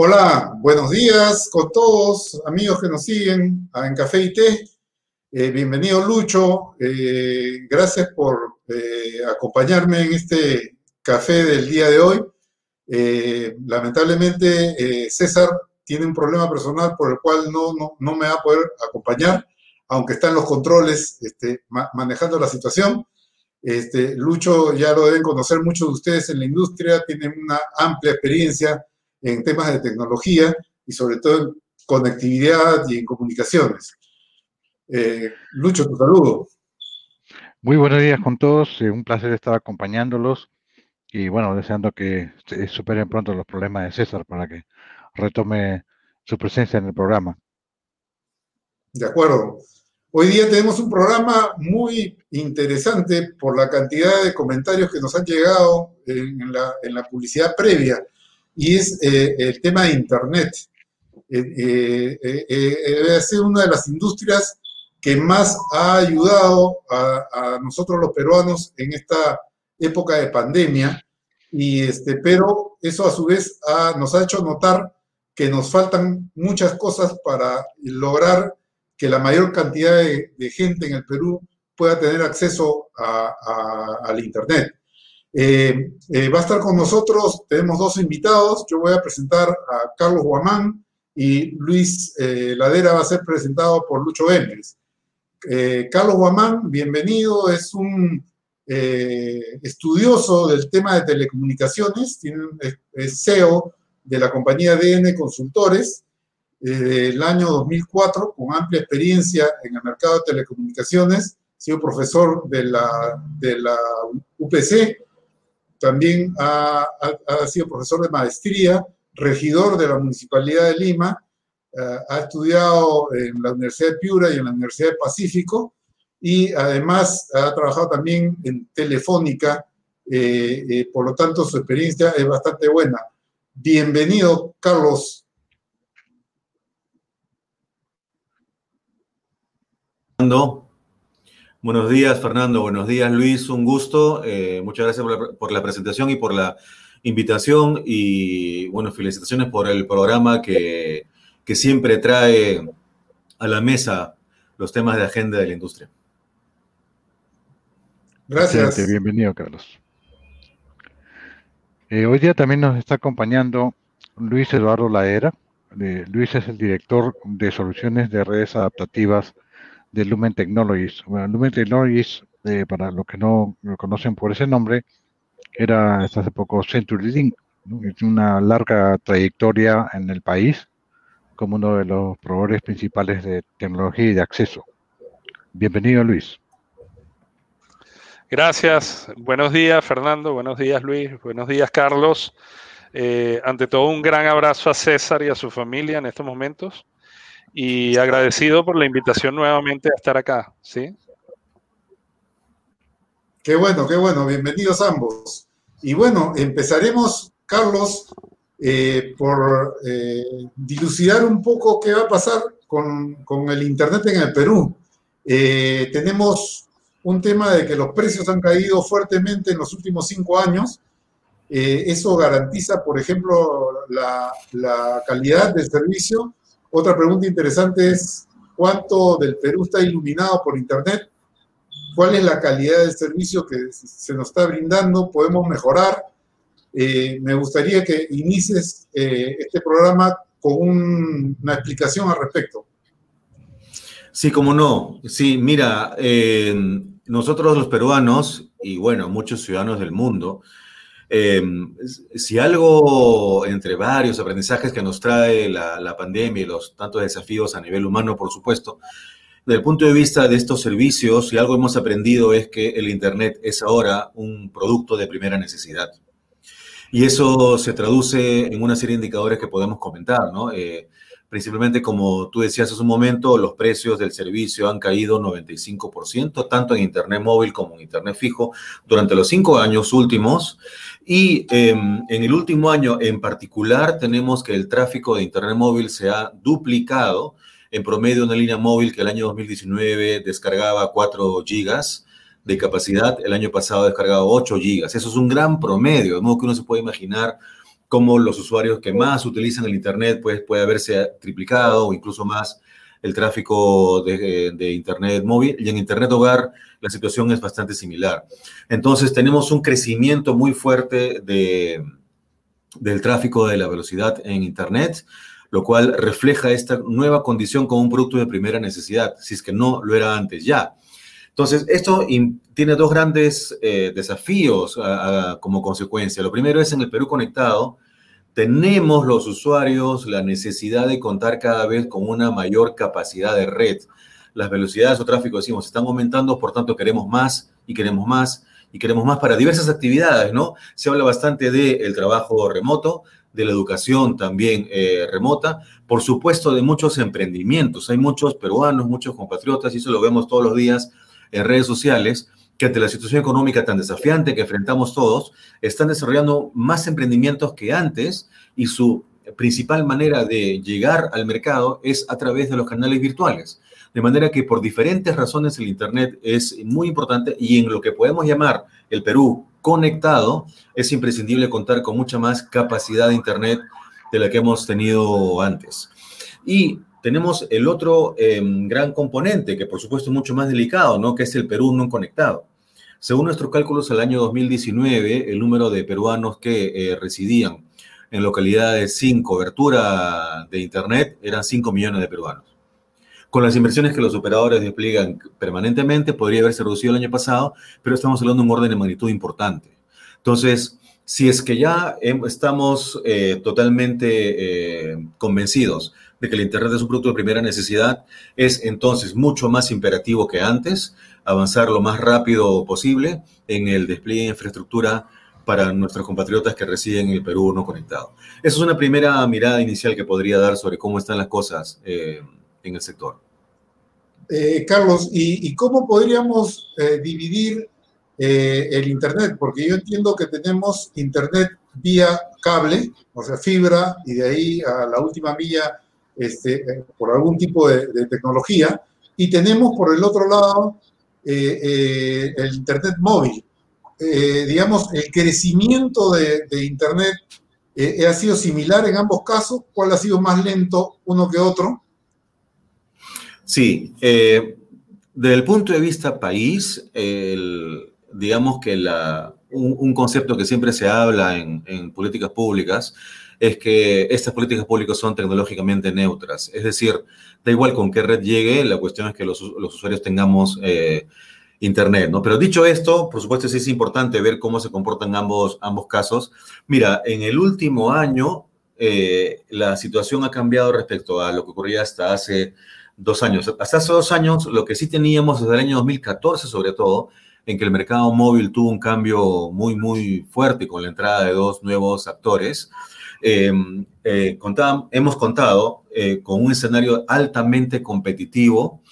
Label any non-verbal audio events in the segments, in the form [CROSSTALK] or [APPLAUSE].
Hola, buenos días con todos, amigos que nos siguen en Café y Té. Eh, bienvenido Lucho, eh, gracias por eh, acompañarme en este café del día de hoy. lamentablemente César tiene un problema personal por el cual no, no, me va a poder acompañar, aunque está en los controles este, manejando la situación. Este, Lucho ya lo deben conocer muchos de ustedes en la industria, tiene una amplia experiencia en temas de tecnología y sobre todo en conectividad y en comunicaciones. Eh, Lucho, tu saludo. Muy buenos días con todos, eh, un placer estar acompañándolos y bueno, deseando que superen pronto los problemas de César para que retome su presencia en el programa. De acuerdo. Hoy día tenemos un programa muy interesante por la cantidad de comentarios que nos han llegado en la, en la publicidad previa y es eh, el tema de Internet. Eh, eh, debe ser una de las industrias que más ha ayudado a, nosotros los peruanos en esta época de pandemia, y este, pero eso a su vez nos ha hecho notar que nos faltan muchas cosas para lograr que la mayor cantidad de, gente en el Perú pueda tener acceso al Internet. Eh, eh, va a estar con nosotros, tenemos dos invitados, yo voy a presentar a Carlos Guamán y Luis eh, Ladera va a ser presentado por Lucho Emes. Carlos Guamán, bienvenido, es un estudioso del tema de telecomunicaciones, tiene, es CEO de la compañía DN Consultores desde el año 2004, con amplia experiencia en el mercado de telecomunicaciones, ha sido profesor de la UPC, también ha, sido profesor de maestría, regidor de la Municipalidad de Lima, eh, ha estudiado en la Universidad de Piura y en la Universidad del Pacífico y además ha trabajado también en Telefónica, eh, eh, por lo tanto su experiencia es bastante buena. Bienvenido, Carlos. Buenos días, Fernando. Buenos días, Luis. Un gusto. Eh, muchas gracias por la, presentación y por la invitación. Y bueno, felicitaciones por el programa que, siempre trae a la mesa los temas de agenda de la industria. Gracias. bienvenido, Carlos. Eh, hoy día también nos está acompañando Luis Eduardo Laera. Eh, Luis es el director de soluciones de redes adaptativas de Lumen Technologies. Bueno, Lumen Technologies, eh, para los que no lo conocen por ese nombre, era hasta hace poco CenturyLink, ¿no? tiene una larga trayectoria en el país como uno de los proveedores principales de tecnología y de acceso. Bienvenido, Luis. Gracias. Buenos días, Fernando. Buenos días, Luis. Buenos días, Carlos. Eh, ante todo, un gran abrazo a César y a su familia en estos momentos y agradecido por la invitación nuevamente a estar acá, ¿sí? Qué bueno, qué bueno, bienvenidos ambos. Y bueno, empezaremos, Carlos, eh, por eh, dilucidar un poco qué va a pasar con, el Internet en el Perú. Eh, tenemos un tema de que los precios han caído fuertemente en los últimos cinco años. eso garantiza, por ejemplo, la calidad del servicio otra pregunta interesante es, ¿cuánto del Perú está iluminado por Internet? ¿Cuál es la calidad del servicio que se nos está brindando? ¿Podemos mejorar? Eh, me gustaría que inicies eh, este programa con una explicación al respecto. Sí, como no. Sí, mira, eh, nosotros los peruanos y bueno, muchos ciudadanos del mundo, eh, si algo entre varios aprendizajes que nos trae la, pandemia y los tantos desafíos a nivel humano, por supuesto, desde el punto de vista de estos servicios, si algo hemos aprendido es que el Internet es ahora un producto de primera necesidad. Y eso se traduce en una serie de indicadores que podemos comentar, ¿no? Eh, principalmente, como tú decías hace un momento, los precios del servicio han caído 95%, tanto en Internet móvil como en Internet fijo, durante los cinco años últimos. Y em, en el último año en particular tenemos que el tráfico de Internet móvil se ha duplicado. En promedio, una línea móvil que el año 2019 descargaba 4 gigas de capacidad, el año pasado descargaba 8 gigas. Eso es un gran promedio, de modo que uno se puede imaginar cómo los usuarios que más utilizan el Internet pues, puede haberse triplicado o incluso más el tráfico de, de, Internet móvil y en Internet hogar la situación es bastante similar. Entonces tenemos un crecimiento muy fuerte de, del tráfico de la velocidad en Internet, lo cual refleja esta nueva condición como un producto de primera necesidad, si es que no lo era antes ya. Entonces, esto tiene dos grandes eh, desafíos como consecuencia. Lo primero es en el Perú conectado, tenemos los usuarios la necesidad de contar cada vez con una mayor capacidad de red. Las velocidades o tráfico, decimos, están aumentando, por tanto queremos más y queremos más y queremos más para diversas actividades, ¿no? Se habla bastante del trabajo remoto, de la educación también eh, remota, por supuesto de muchos emprendimientos. Hay muchos peruanos, muchos compatriotas, y eso lo vemos todos los días, en redes sociales que ante la situación económica tan desafiante que enfrentamos todos, están desarrollando más emprendimientos que antes y su principal manera de llegar al mercado es a través de los canales virtuales. De manera que por diferentes razones el Internet es muy importante y en lo que podemos llamar el Perú conectado, es imprescindible contar con mucha más capacidad de Internet de la que hemos tenido antes. Y tenemos el otro em, gran componente, que por supuesto es mucho más delicado, ¿no? que es el Perú no conectado. Según nuestros cálculos, al año 2019, el número de peruanos que eh, residían en localidades sin cobertura de Internet eran 5 millones de peruanos. Con las inversiones que los operadores despliegan permanentemente, podría haberse reducido el año pasado, pero estamos hablando de un orden de magnitud importante. Entonces, si es que ya estamos eh, totalmente eh, convencidos de que el Internet es un producto de primera necesidad, es entonces mucho más imperativo que antes avanzar lo más rápido posible en el despliegue de infraestructura para nuestros compatriotas que residen en el Perú no conectado. Esa es una primera mirada inicial que podría dar sobre cómo están las cosas eh, en el sector. Eh, Carlos, ¿y, cómo podríamos eh, dividir el Internet? Porque yo entiendo que tenemos Internet vía cable, o sea, fibra, y de ahí a la última milla este, por algún tipo de, tecnología, y tenemos por el otro lado eh, eh, el Internet móvil. Eh, digamos, el crecimiento de, Internet ha sido similar en ambos casos. ¿Cuál ha sido más lento uno que otro? Sí, desde el punto de vista país, digamos que un, concepto que siempre se habla en políticas públicas es que estas políticas públicas son tecnológicamente neutras. Es decir, da igual con qué red llegue, la cuestión es que los, usuarios tengamos eh, Internet, ¿no? Pero dicho esto, por supuesto, sí es importante ver cómo se comportan ambos, ambos casos. Mira, en el último año, eh, la situación ha cambiado respecto a lo que ocurría hasta hace dos años. Hasta hace dos años, lo que sí teníamos desde el año 2014, sobre todo, en que el mercado móvil tuvo un cambio muy, muy fuerte con la entrada de dos nuevos actores. Em, eh, hemos contado eh, con un escenario altamente competitivo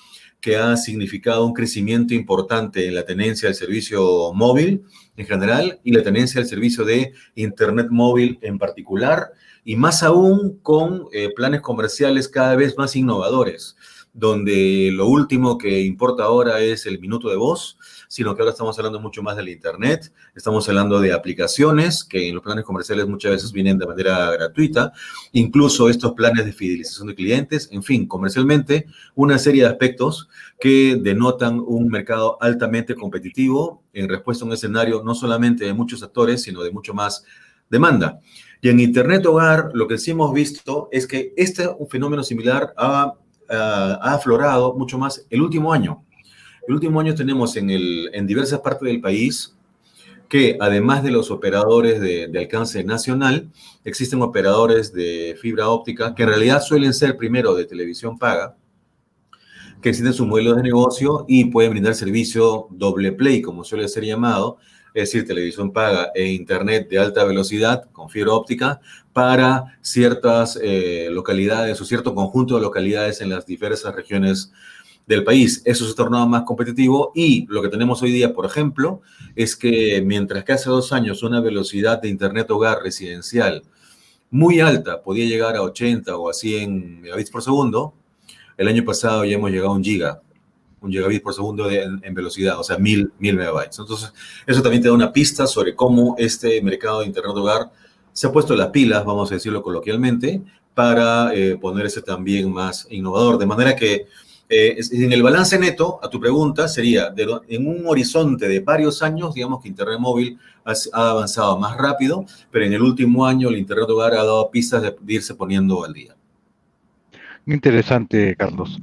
que ha significado un crecimiento importante en la tenencia del servicio móvil en general y la tenencia del servicio de Internet móvil en particular, y más aún con eh, planes comerciales cada vez más innovadores, donde lo último que importa ahora es el minuto de voz, sino que ahora estamos hablando mucho más del Internet, estamos hablando de aplicaciones que en los planes comerciales muchas veces vienen de manera gratuita, incluso estos planes de fidelización de clientes, en fin, comercialmente, una serie de aspectos que denotan un mercado altamente competitivo en respuesta a un escenario no solamente de muchos actores, sino de mucho más demanda. Y en Internet Hogar, lo que sí hemos visto es que este un fenómeno similar ha, ha aflorado mucho más el último año. El último año tenemos en, diversas partes del país que además de los operadores de, alcance nacional, existen operadores de fibra óptica que en realidad suelen ser primero de televisión paga, que existen sus modelos de negocio y pueden brindar servicio doble play, como suele ser llamado, es decir, televisión paga e internet de alta velocidad con fibra óptica para ciertas eh, localidades o cierto conjunto de localidades en las diversas regiones del país. Eso se tornado más competitivo y lo que tenemos hoy día, por ejemplo, es que mientras que hace dos años una velocidad de Internet hogar residencial muy alta podía llegar a 80 o a 100 megabits por segundo, el año pasado ya hemos llegado a un giga, un gigabit por segundo en, velocidad, o sea, mil, mil megabytes. Entonces, eso también te da una pista sobre cómo este mercado de Internet hogar se ha puesto las pilas, vamos a decirlo coloquialmente, para eh, ponerse también más innovador. De manera que eh, en el balance neto, a tu pregunta, sería en un horizonte de varios años, digamos que Internet móvil ha, avanzado más rápido, pero en el último año el Internet hogar ha dado pistas de, irse poniendo al día. Interesante, Carlos.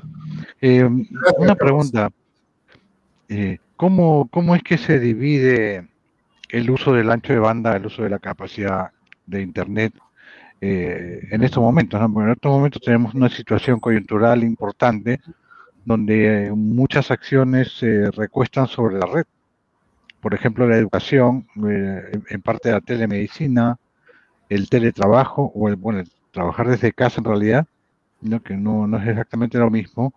Eh, una pregunta. Eh, ¿cómo, ¿Cómo es que se divide el uso del ancho de banda, el uso de la capacidad de Internet en estos momentos? Porque en estos momentos tenemos una situación coyuntural importante donde muchas acciones se recuestan sobre la red. Por ejemplo, la educación, eh, en parte la telemedicina, el teletrabajo, o el, bueno, trabajar desde casa en realidad, que no, es exactamente lo mismo,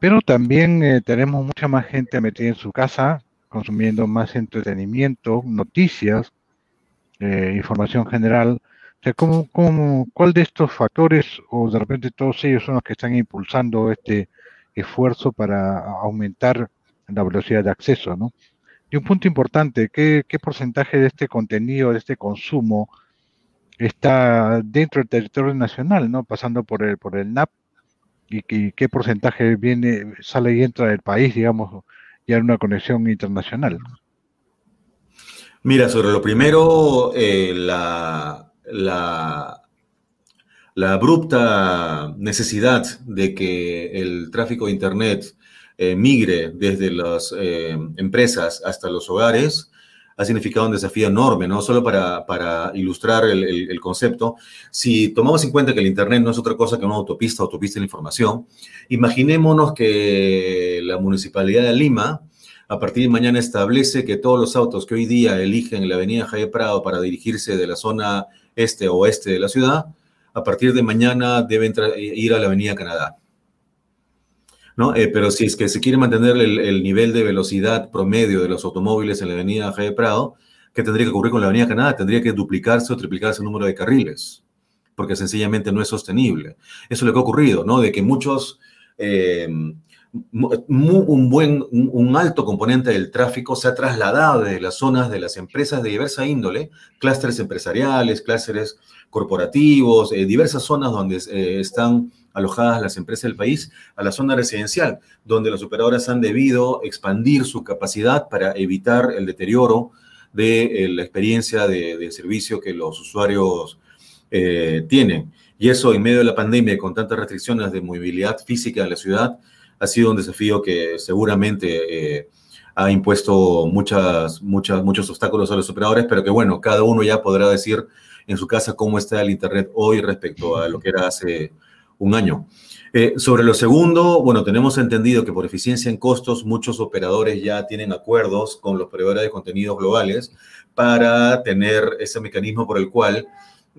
pero también eh, tenemos mucha más gente metida en su casa, consumiendo más entretenimiento, noticias, eh, información general. O sea, ¿cómo, cómo, ¿cuál de estos factores, o de repente todos ellos son los que están impulsando este, esfuerzo para aumentar la velocidad de acceso, ¿no? Y un punto importante, ¿qué, porcentaje de este contenido, de este consumo, está dentro del territorio nacional, ¿no? Pasando por el, por el NAP, y, qué porcentaje viene, sale y entra del país, digamos, ya en una conexión internacional. Mira, sobre lo primero, eh, la, la, la abrupta necesidad de que el tráfico de Internet eh, migre desde las eh, empresas hasta los hogares ha significado un desafío enorme, no solo para, para ilustrar el, concepto. Si tomamos en cuenta que el Internet no es otra cosa que una autopista, autopista de la información, imaginémonos que la Municipalidad de Lima, a partir de mañana, establece que todos los autos que hoy día eligen la avenida Jaime Prado para dirigirse de la zona este o oeste de la ciudad, a partir de mañana deben ir a la Avenida Canadá. ¿No? Eh, pero si es que se quiere mantener el, nivel de velocidad promedio de los automóviles en la Avenida G. Prado, ¿qué tendría que ocurrir con la Avenida Canadá? Tendría que duplicarse o triplicarse el número de carriles, porque sencillamente no es sostenible. Eso es lo que ha ocurrido, ¿no? De que muchos, eh, un alto componente del tráfico se ha trasladado de las zonas de las empresas de diversa índole, clústeres empresariales, clústeres corporativos, eh, diversas zonas donde eh, están alojadas las empresas del país, a la zona residencial, donde las operadoras han debido expandir su capacidad para evitar el deterioro de eh, la experiencia de, servicio que los usuarios tienen. Y eso en medio de la pandemia, con tantas restricciones de movilidad física en la ciudad, ha sido un desafío que seguramente ha impuesto muchas, muchas, muchos obstáculos a los operadores, pero que bueno, cada uno ya podrá decir en su casa cómo está el Internet hoy respecto a lo que era hace un año. Eh, sobre lo segundo, bueno, tenemos entendido que por eficiencia en costos, muchos operadores ya tienen acuerdos con los proveedores de contenidos globales para tener ese mecanismo por el cual,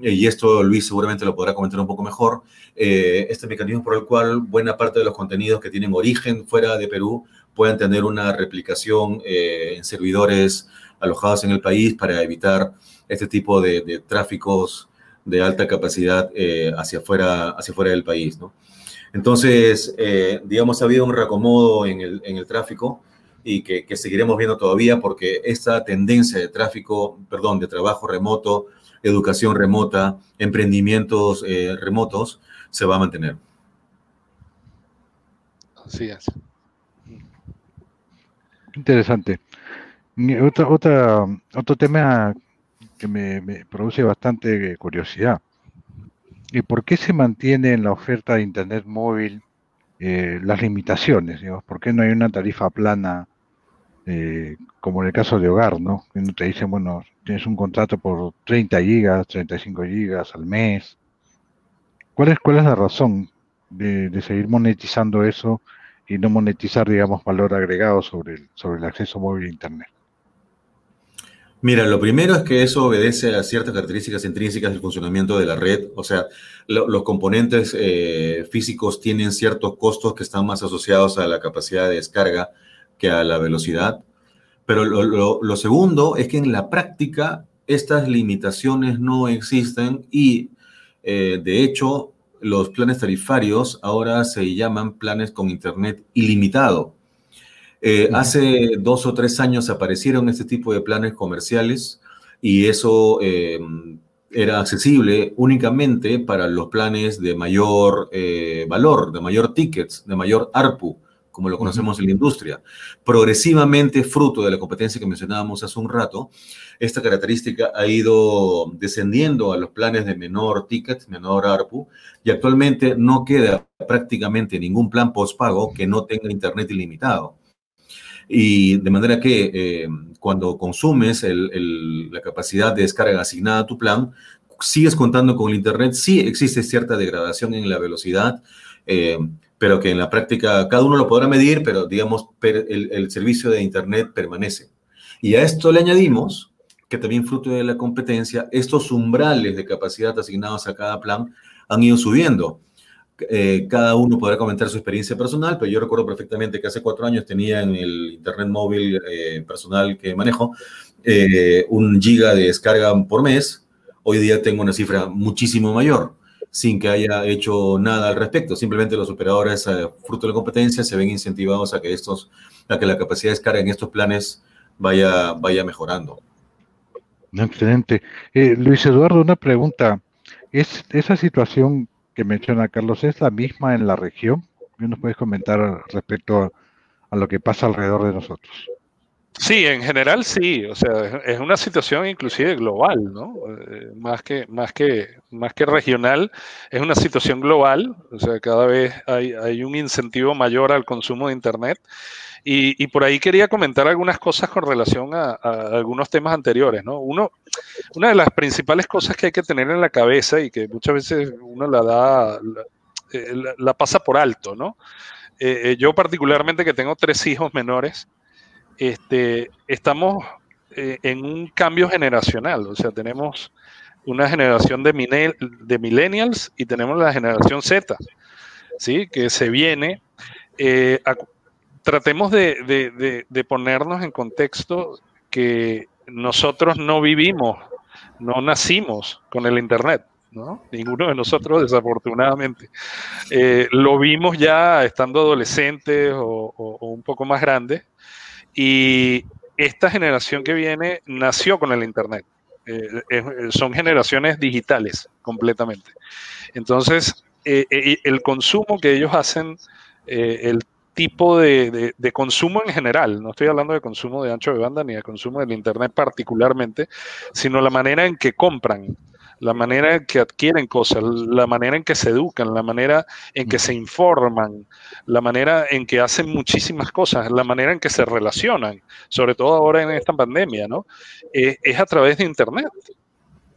eh, y esto Luis seguramente lo podrá comentar un poco mejor, eh, este mecanismo por el cual buena parte de los contenidos que tienen origen fuera de Perú puedan tener una replicación en servidores alojados en el país para evitar este tipo de, tráficos de alta capacidad eh, hacia, afuera, hacia afuera del país. ¿no? Entonces, eh, digamos, ha habido un reacomodo en el, en el tráfico y que, seguiremos viendo todavía porque esta tendencia de tráfico, perdón, de trabajo remoto, educación remota, emprendimientos eh, remotos, se va a mantener. Así es. Interesante. Otra, otra, otro tema que me, produce bastante curiosidad. ¿Y por qué se mantiene en la oferta de Internet móvil eh, las limitaciones? Digamos? ¿Por qué no hay una tarifa plana eh, como en el caso de hogar, ¿no? Que te dicen, bueno, tienes un contrato por 30 gigas, 35 gigas al mes. ¿Cuál es, cuál es la razón de, de seguir monetizando eso y no monetizar, digamos, valor agregado sobre el, sobre el acceso móvil a Internet? Mira, lo primero es que eso obedece a ciertas características intrínsecas del funcionamiento de la red. O sea, los componentes eh, físicos tienen ciertos costos que están más asociados a la capacidad de descarga que a la velocidad. Pero lo, segundo es que en la práctica estas limitaciones no existen y, eh, de hecho, los planes tarifarios ahora se llaman planes con Internet ilimitado. Eh, hace dos o tres años aparecieron este tipo de planes comerciales y eso eh, era accesible únicamente para los planes de mayor eh, valor, de mayor tickets, de mayor ARPU, como lo conocemos en la industria. Progresivamente, fruto de la competencia que mencionábamos hace un rato, esta característica ha ido descendiendo a los planes de menor ticket, menor ARPU, y actualmente no queda prácticamente ningún plan postpago que no tenga internet ilimitado. Y de manera que eh, cuando consumes la capacidad de descarga asignada a tu plan, sigues contando con el Internet, sí existe cierta degradación en la velocidad, eh, pero que en la práctica cada uno lo podrá medir, pero digamos, el, servicio de Internet permanece. Y a esto le añadimos que también fruto de la competencia, estos umbrales de capacidad asignados a cada plan han ido subiendo. Eh, cada uno podrá comentar su experiencia personal, pero yo recuerdo perfectamente que hace cuatro años tenía en el internet móvil eh, personal que manejo eh, un giga de descarga por mes. Hoy día tengo una cifra muchísimo mayor sin que haya hecho nada al respecto. Simplemente los operadores, fruto de la competencia, se ven incentivados a que, estos, a que la capacidad de descarga en estos planes vaya, vaya mejorando. Excelente. Luis Eduardo, una pregunta. ¿Es esa situación que menciona Carlos es la misma en la región? ¿Qué nos puedes comentar respecto a lo que pasa alrededor de nosotros? Sí, en general sí, o sea, es una situación inclusive global, ¿no? Eh, más, que, más, que, más que regional, es una situación global, o sea, cada vez hay, hay un incentivo mayor al consumo de Internet. Y, y, por ahí quería comentar algunas cosas con relación a, algunos temas anteriores, ¿no? Uno, una de las principales cosas que hay que tener en la cabeza y que muchas veces uno la da, la, eh, la, pasa por alto, ¿no? Eh, yo particularmente que tengo tres hijos menores, este, estamos eh, en un cambio generacional, o sea, tenemos una generación de, de millennials y tenemos la generación Z, ¿sí? Que se viene. Eh, tratemos de, ponernos en contexto que nosotros no vivimos, no nacimos con el Internet. ¿no? Ninguno de nosotros, desafortunadamente. Eh, lo vimos ya estando adolescentes o, o un poco más grandes y esta generación que viene nació con el Internet. Eh, son generaciones digitales completamente. Entonces, eh, eh, el consumo que ellos hacen, el tipo de, consumo en general, no estoy hablando de consumo de ancho de banda ni de consumo del Internet particularmente, sino la manera en que compran la manera en que adquieren cosas, la manera en que se educan, la manera en que se informan, la manera en que hacen muchísimas cosas, la manera en que se relacionan, sobre todo ahora en esta pandemia, ¿no? Eh, es a través de Internet.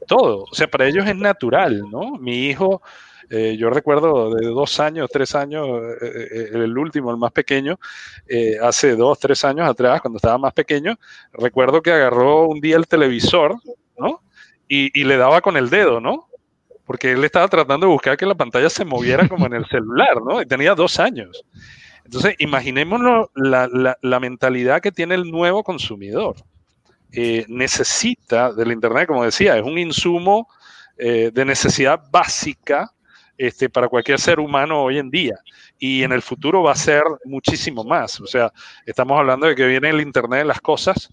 Todo. O sea, para ellos es natural, ¿no? Mi hijo, eh, yo recuerdo de dos años, tres años, eh, el último, el más pequeño, hace dos, tres años atrás, cuando estaba más pequeño, recuerdo que agarró un día el televisor, ¿no? Y, le daba con el dedo, ¿no? Porque él estaba tratando de buscar que la pantalla se moviera como en el celular, ¿no? Y tenía dos años. Entonces, imaginémonos la, la, mentalidad que tiene el nuevo consumidor. Eh, necesita del Internet, como decía, es un insumo eh, de necesidad básica este, para cualquier ser humano hoy en día. Y en el futuro va a ser muchísimo más. O sea, estamos hablando de que viene el Internet de las cosas,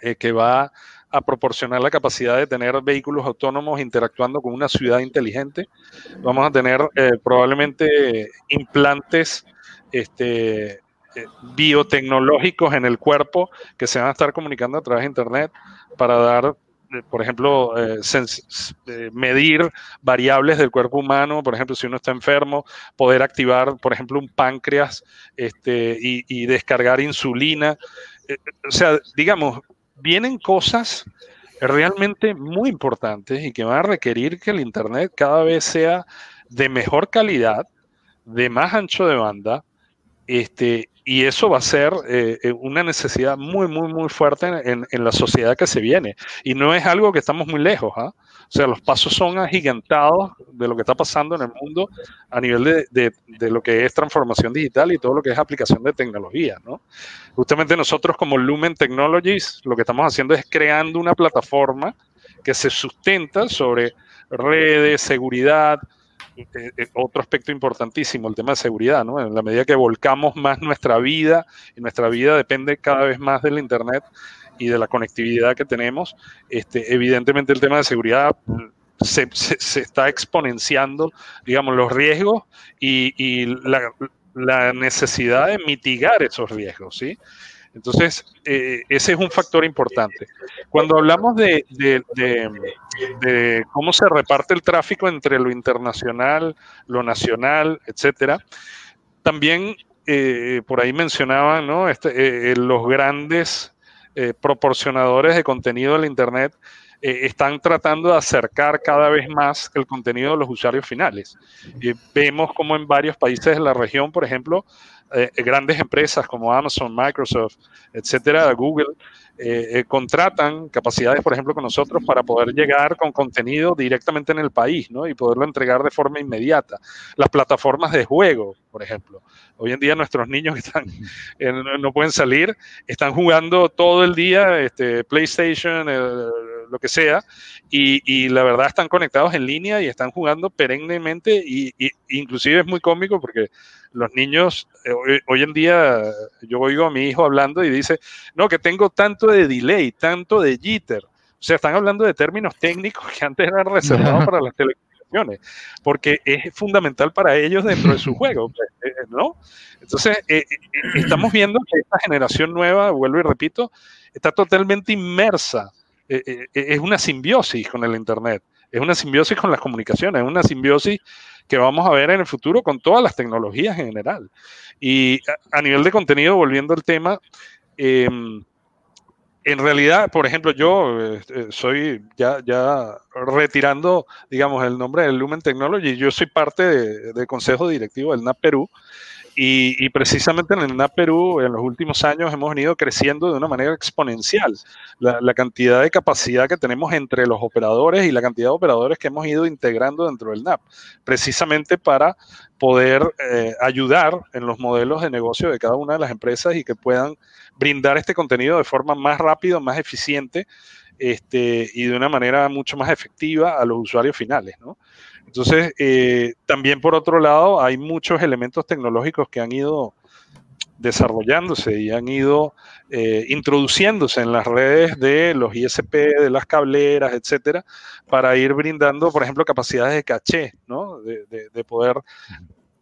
eh, que va a proporcionar la capacidad de tener vehículos autónomos interactuando con una ciudad inteligente. Vamos a tener eh, probablemente implantes este, eh, biotecnológicos en el cuerpo que se van a estar comunicando a través de Internet para dar, eh, por ejemplo, medir variables del cuerpo humano, por ejemplo, si uno está enfermo, poder activar, por ejemplo, un páncreas este, y, y descargar insulina. o sea, digamos, vienen cosas realmente muy importantes y que van a requerir que el Internet cada vez sea de mejor calidad, de más ancho de banda, este, y eso va a ser eh, eh, una necesidad muy, muy, muy fuerte en, en, la sociedad que se viene. Y no es algo que estamos muy lejos. ¿ah? O sea, los pasos son agigantados de lo que está pasando en el mundo a nivel de, lo que es transformación digital y todo lo que es aplicación de tecnología, ¿no? Justamente nosotros como Lumen Technologies lo que estamos haciendo es creando una plataforma que se sustenta sobre redes, seguridad, eh, eh, otro aspecto importantísimo, el tema de seguridad, ¿no? En la medida que volcamos más nuestra vida, y nuestra vida depende cada vez más del Internet, y de la conectividad que tenemos, este, evidentemente el tema de seguridad se, está exponenciando, digamos, los riesgos y, la, necesidad de mitigar esos riesgos, ¿sí? Entonces, eh, ese es un factor importante. Cuando hablamos de, cómo se reparte el tráfico entre lo internacional, lo nacional, etcétera, también eh, por ahí mencionaban ¿no? Este, eh, los grandes proporcionadores de contenido de la Internet eh, están tratando de acercar cada vez más el contenido de los usuarios finales. Y vemos como en varios países de la región, por ejemplo, eh, grandes empresas como Amazon, Microsoft, etcétera, Google, eh, contratan capacidades, por ejemplo, con nosotros para poder llegar con contenido directamente en el país, ¿no? Y poderlo entregar de forma inmediata. Las plataformas de juego, por ejemplo. Hoy en día nuestros niños [LAUGHS] están, no pueden salir, están jugando todo el día este, PlayStation, lo que sea, y, la verdad están conectados en línea y están jugando perennemente y, inclusive es muy cómico porque los niños, eh, hoy, en día yo oigo a mi hijo hablando y dice, no, que tengo tanto de delay, tanto de jitter. O sea, están hablando de términos técnicos que antes eran reservados [LAUGHS] para las telecomunicaciones, porque es fundamental para ellos dentro de su [LAUGHS] juego, pues, eh, eh, ¿no? Entonces, estamos viendo que esta generación nueva, vuelvo y repito, está totalmente inmersa eh, eh, eh, es una simbiosis con el Internet, es una simbiosis con las comunicaciones, es una simbiosis que vamos a ver en el futuro con todas las tecnologías en general. Y a, nivel de contenido, volviendo al tema, em, en realidad, por ejemplo, yo soy ya, retirando, digamos, el nombre del Lumen Technology, yo soy parte del consejo directivo del NAP Perú y, precisamente en el NAP Perú, en los últimos años, hemos venido creciendo de una manera exponencial. La, cantidad de capacidad que tenemos entre los operadores y la cantidad de operadores que hemos ido integrando dentro del NAP, precisamente para poder eh, ayudar en los modelos de negocio de cada una de las empresas y que puedan brindar este contenido de forma más rápida, más eficiente este, y de una manera mucho más efectiva a los usuarios finales. ¿no? Entonces, eh, también por otro lado, hay muchos elementos tecnológicos que han ido desarrollándose y han ido eh, introduciéndose en las redes de los ISP, de las cableras, etcétera, para ir brindando, por ejemplo, capacidades de caché, ¿no? De, de poder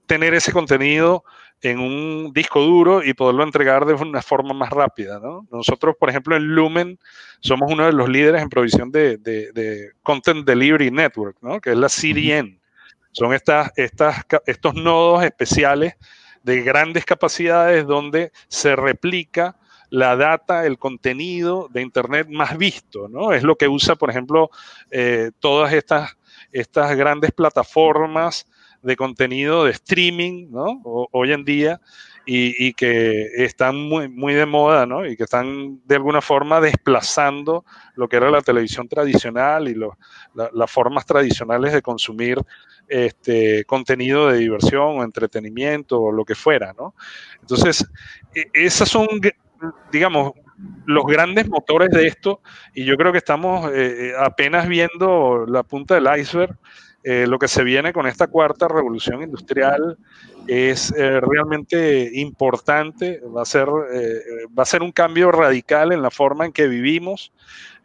tener ese contenido en un disco duro y poderlo entregar de una forma más rápida. ¿no? Nosotros, por ejemplo, en Lumen somos uno de los líderes en provisión de, de, Content Delivery Network, ¿no? que es la CDN. Son estas, estas, estos nodos especiales de grandes capacidades donde se replica la data, el contenido de Internet más visto, ¿no? Es lo que usa, por ejemplo, eh, todas estas, estas grandes plataformas de contenido de streaming, ¿no? hoy en día, y, que están muy, muy de moda, ¿no? Y que están de alguna forma desplazando lo que era la televisión tradicional y las formas tradicionales de consumir este contenido de diversión o entretenimiento o lo que fuera, ¿no? Entonces, e, esas son, digamos, los grandes motores de esto, y yo creo que estamos eh, apenas viendo la punta del iceberg eh, lo que se viene con esta cuarta revolución industrial es eh, realmente importante, va a, ser, eh, va a ser un cambio radical en la forma en que vivimos,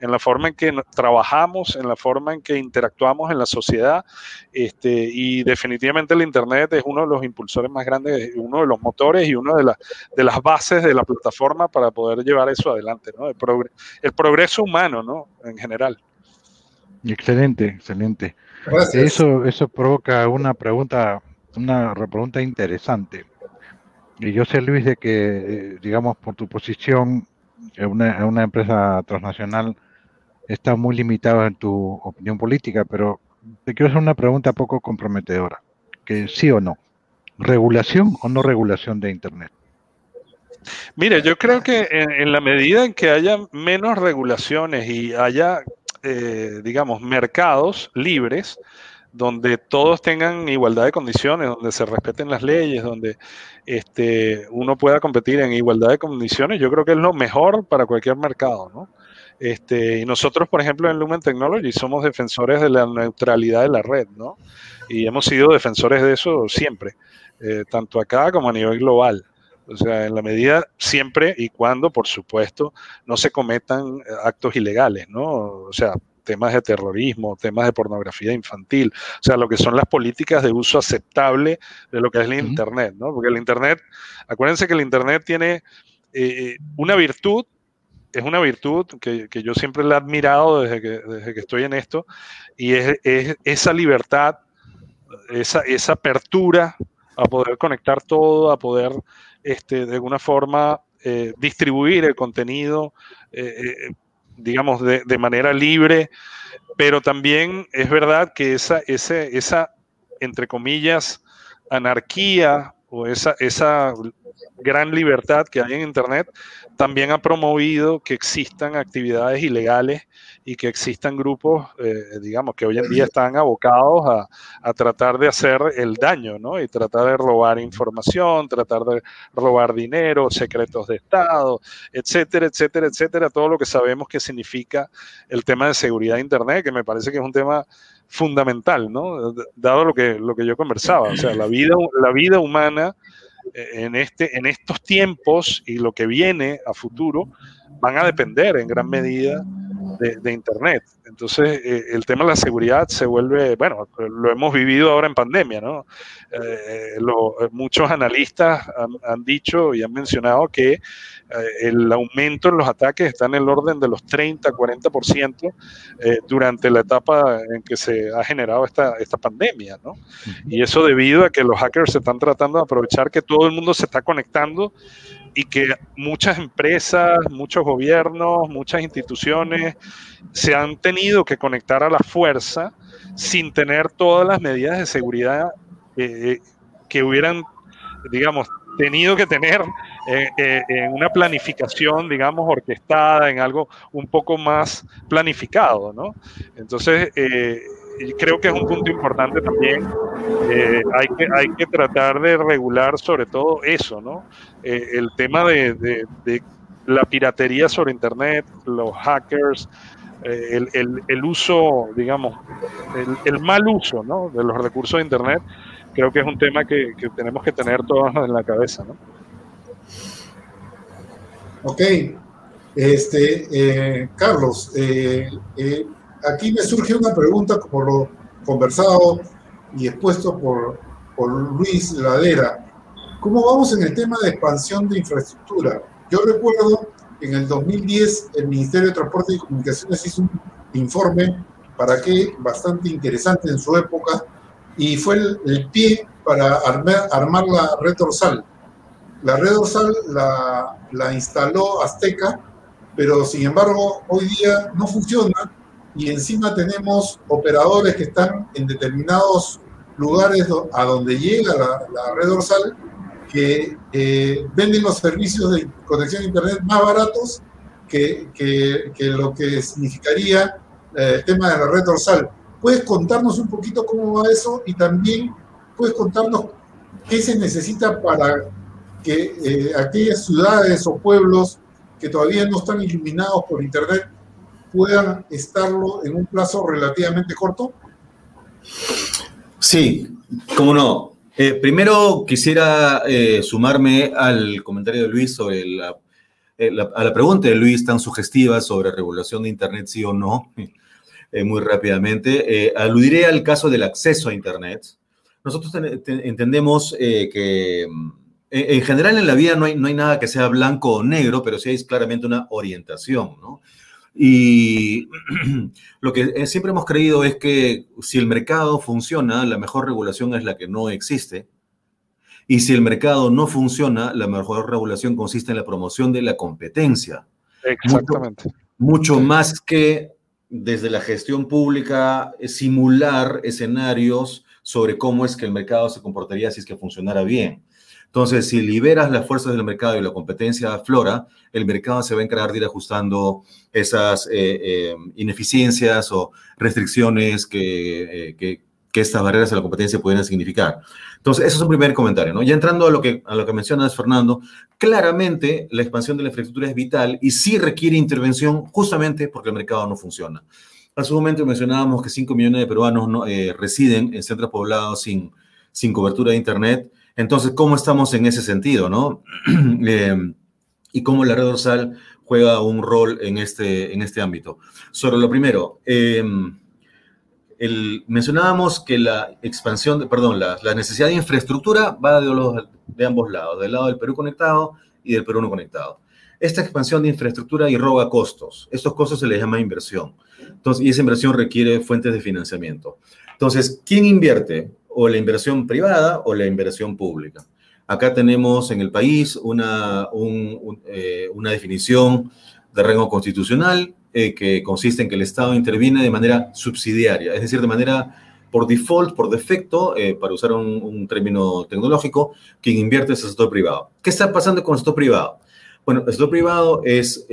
en la forma en que trabajamos, en la forma en que interactuamos en la sociedad. Este, y definitivamente el Internet es uno de los impulsores más grandes, uno de los motores y una de, de las bases de la plataforma para poder llevar eso adelante, ¿no? el, el progreso humano ¿no? en general. Excelente, excelente. Eso, eso provoca una pregunta, una pregunta interesante. Y yo sé, Luis, de que, eh, digamos, por tu posición en una, una empresa transnacional, está muy limitado en tu opinión política, pero te quiero hacer una pregunta poco comprometedora. Que sí o no. ¿Regulación o no regulación de Internet? Mire, yo creo que en, la medida en que haya menos regulaciones y haya eh, digamos, mercados libres donde todos tengan igualdad de condiciones, donde se respeten las leyes, donde este, uno pueda competir en igualdad de condiciones, yo creo que es lo mejor para cualquier mercado, ¿no? Este, y nosotros, por ejemplo, en Lumen Technology somos defensores de la neutralidad de la red, ¿no? Y hemos sido defensores de eso siempre, eh, tanto acá como a nivel global. O sea, en la medida siempre y cuando, por supuesto, no se cometan actos ilegales, ¿no? O sea, temas de terrorismo, temas de pornografía infantil, o sea, lo que son las políticas de uso aceptable de lo que es el Internet, ¿no? Porque el Internet, acuérdense que el Internet tiene eh, una virtud, es una virtud que, yo siempre le he admirado desde que, desde que estoy en esto, y es, esa libertad, esa, esa, apertura a poder conectar todo, a poder este, de alguna forma eh, distribuir el contenido, eh, digamos, de, de, manera libre, pero también es verdad que esa, esa entre comillas, anarquía o esa, esa gran libertad que hay en Internet, también ha promovido que existan actividades ilegales y que existan grupos, eh, digamos, que hoy en día están abocados a, a, tratar de hacer el daño, ¿no? Y tratar de robar información, tratar de robar dinero, secretos de Estado, etcétera, etcétera, etcétera, todo lo que sabemos que significa el tema de seguridad de Internet, que me parece que es un tema fundamental, ¿no? Dado lo que, lo que yo conversaba, o sea, la vida, la vida humana en, este, en estos tiempos y lo que viene a futuro van a depender en gran medida de, Internet. Entonces, eh, el tema de la seguridad se vuelve, bueno, lo hemos vivido ahora en pandemia, ¿no? Eh, muchos analistas han, dicho y han mencionado que eh, el aumento en los ataques está en el orden de los 30, 40% durante la etapa en que se ha generado esta, esta pandemia, ¿no? Y eso debido a que los hackers se están tratando de aprovechar que todo el mundo se está conectando y que muchas empresas, muchos gobiernos, muchas instituciones se han tenido que conectar a la fuerza sin tener todas las medidas de seguridad eh, que hubieran, digamos, tenido que tener eh, eh, en una planificación, digamos, orquestada, en algo un poco más planificado, ¿no? Entonces, y creo que es un punto importante también. Eh, hay, que, hay que tratar de regular sobre todo eso, ¿no? Eh, el tema de, de, la piratería sobre Internet, los hackers, eh, el, el, el, uso, digamos, el, mal uso ¿no? de los recursos de Internet, creo que es un tema que, que tenemos que tener todos en la cabeza, ¿no? Ok. Este, Carlos, aquí me surge una pregunta por lo conversado y expuesto por, por Luis Ladera. ¿Cómo vamos en el tema de expansión de infraestructura? Yo recuerdo que en el 2010 el Ministerio de Transporte y Comunicaciones hizo un informe para qué bastante interesante en su época y fue el, pie para armar, armar, la red dorsal. La red dorsal la, la instaló Azteca, pero sin embargo hoy día no funciona y encima tenemos operadores que están en determinados lugares a donde llega la, red dorsal que eh, venden los servicios de conexión a Internet más baratos que, que, lo que significaría eh, el tema de la red dorsal. ¿Puedes contarnos un poquito cómo va eso y también puedes contarnos qué se necesita para que eh, aquellas ciudades o pueblos que todavía no están iluminados por Internet puedan estarlo en un plazo relativamente corto? Sí, cómo no. Eh, primero quisiera eh, sumarme al comentario de Luis sobre eh, la, a la pregunta de Luis tan sugestiva sobre regulación de Internet, sí o no, [LAUGHS] muy rápidamente. aludiré al caso del acceso a Internet. Nosotros entendemos que en general en la vida no hay, no hay nada que sea blanco o negro, pero sí hay claramente una orientación, ¿no? Y [CLEARS THROAT] lo que siempre hemos creído es que si el mercado funciona, la mejor regulación es la que no existe. Y si el mercado no funciona, la mejor regulación consiste en la promoción de la competencia. Exactamente. Mucho, más que desde la gestión pública simular escenarios sobre cómo es que el mercado se comportaría si es que funcionara bien. Entonces, si liberas las fuerzas del mercado y la competencia aflora, el mercado se va a encargar de ir ajustando esas eh, eh, ineficiencias o restricciones eh, que, estas barreras a la competencia pueden significar. Entonces, eso es un primer comentario. ¿no? Ya entrando a lo, que, a lo que mencionas, Fernando, claramente la expansión de la infraestructura es vital y sí requiere intervención justamente porque el mercado no funciona. Hace un momento mencionábamos que 5 millones de peruanos no, residen en centros poblados sin, sin cobertura de Internet Entonces, ¿cómo estamos en ese sentido, no? Eh, [CLEARS THROAT] y cómo la red dorsal juega un rol en este, en este ámbito. Sobre lo primero, em, mencionábamos que la expansión, de, perdón, la, necesidad de infraestructura va de, los, de ambos lados, del lado del Perú conectado y del Perú no conectado. Esta expansión de infraestructura irroga costos. Estos costos se les llama inversión. Entonces, y esa inversión requiere fuentes de financiamiento. Entonces, ¿quién invierte? O la inversión privada o la inversión pública. Acá tenemos en el país una, eh, una definición de rango constitucional eh, que consiste en que el Estado interviene de manera subsidiaria, es decir, de manera por default, por defecto, eh, para usar un, término tecnológico, quien invierte es el sector privado. ¿Qué está pasando con el sector privado? Bueno, el sector privado es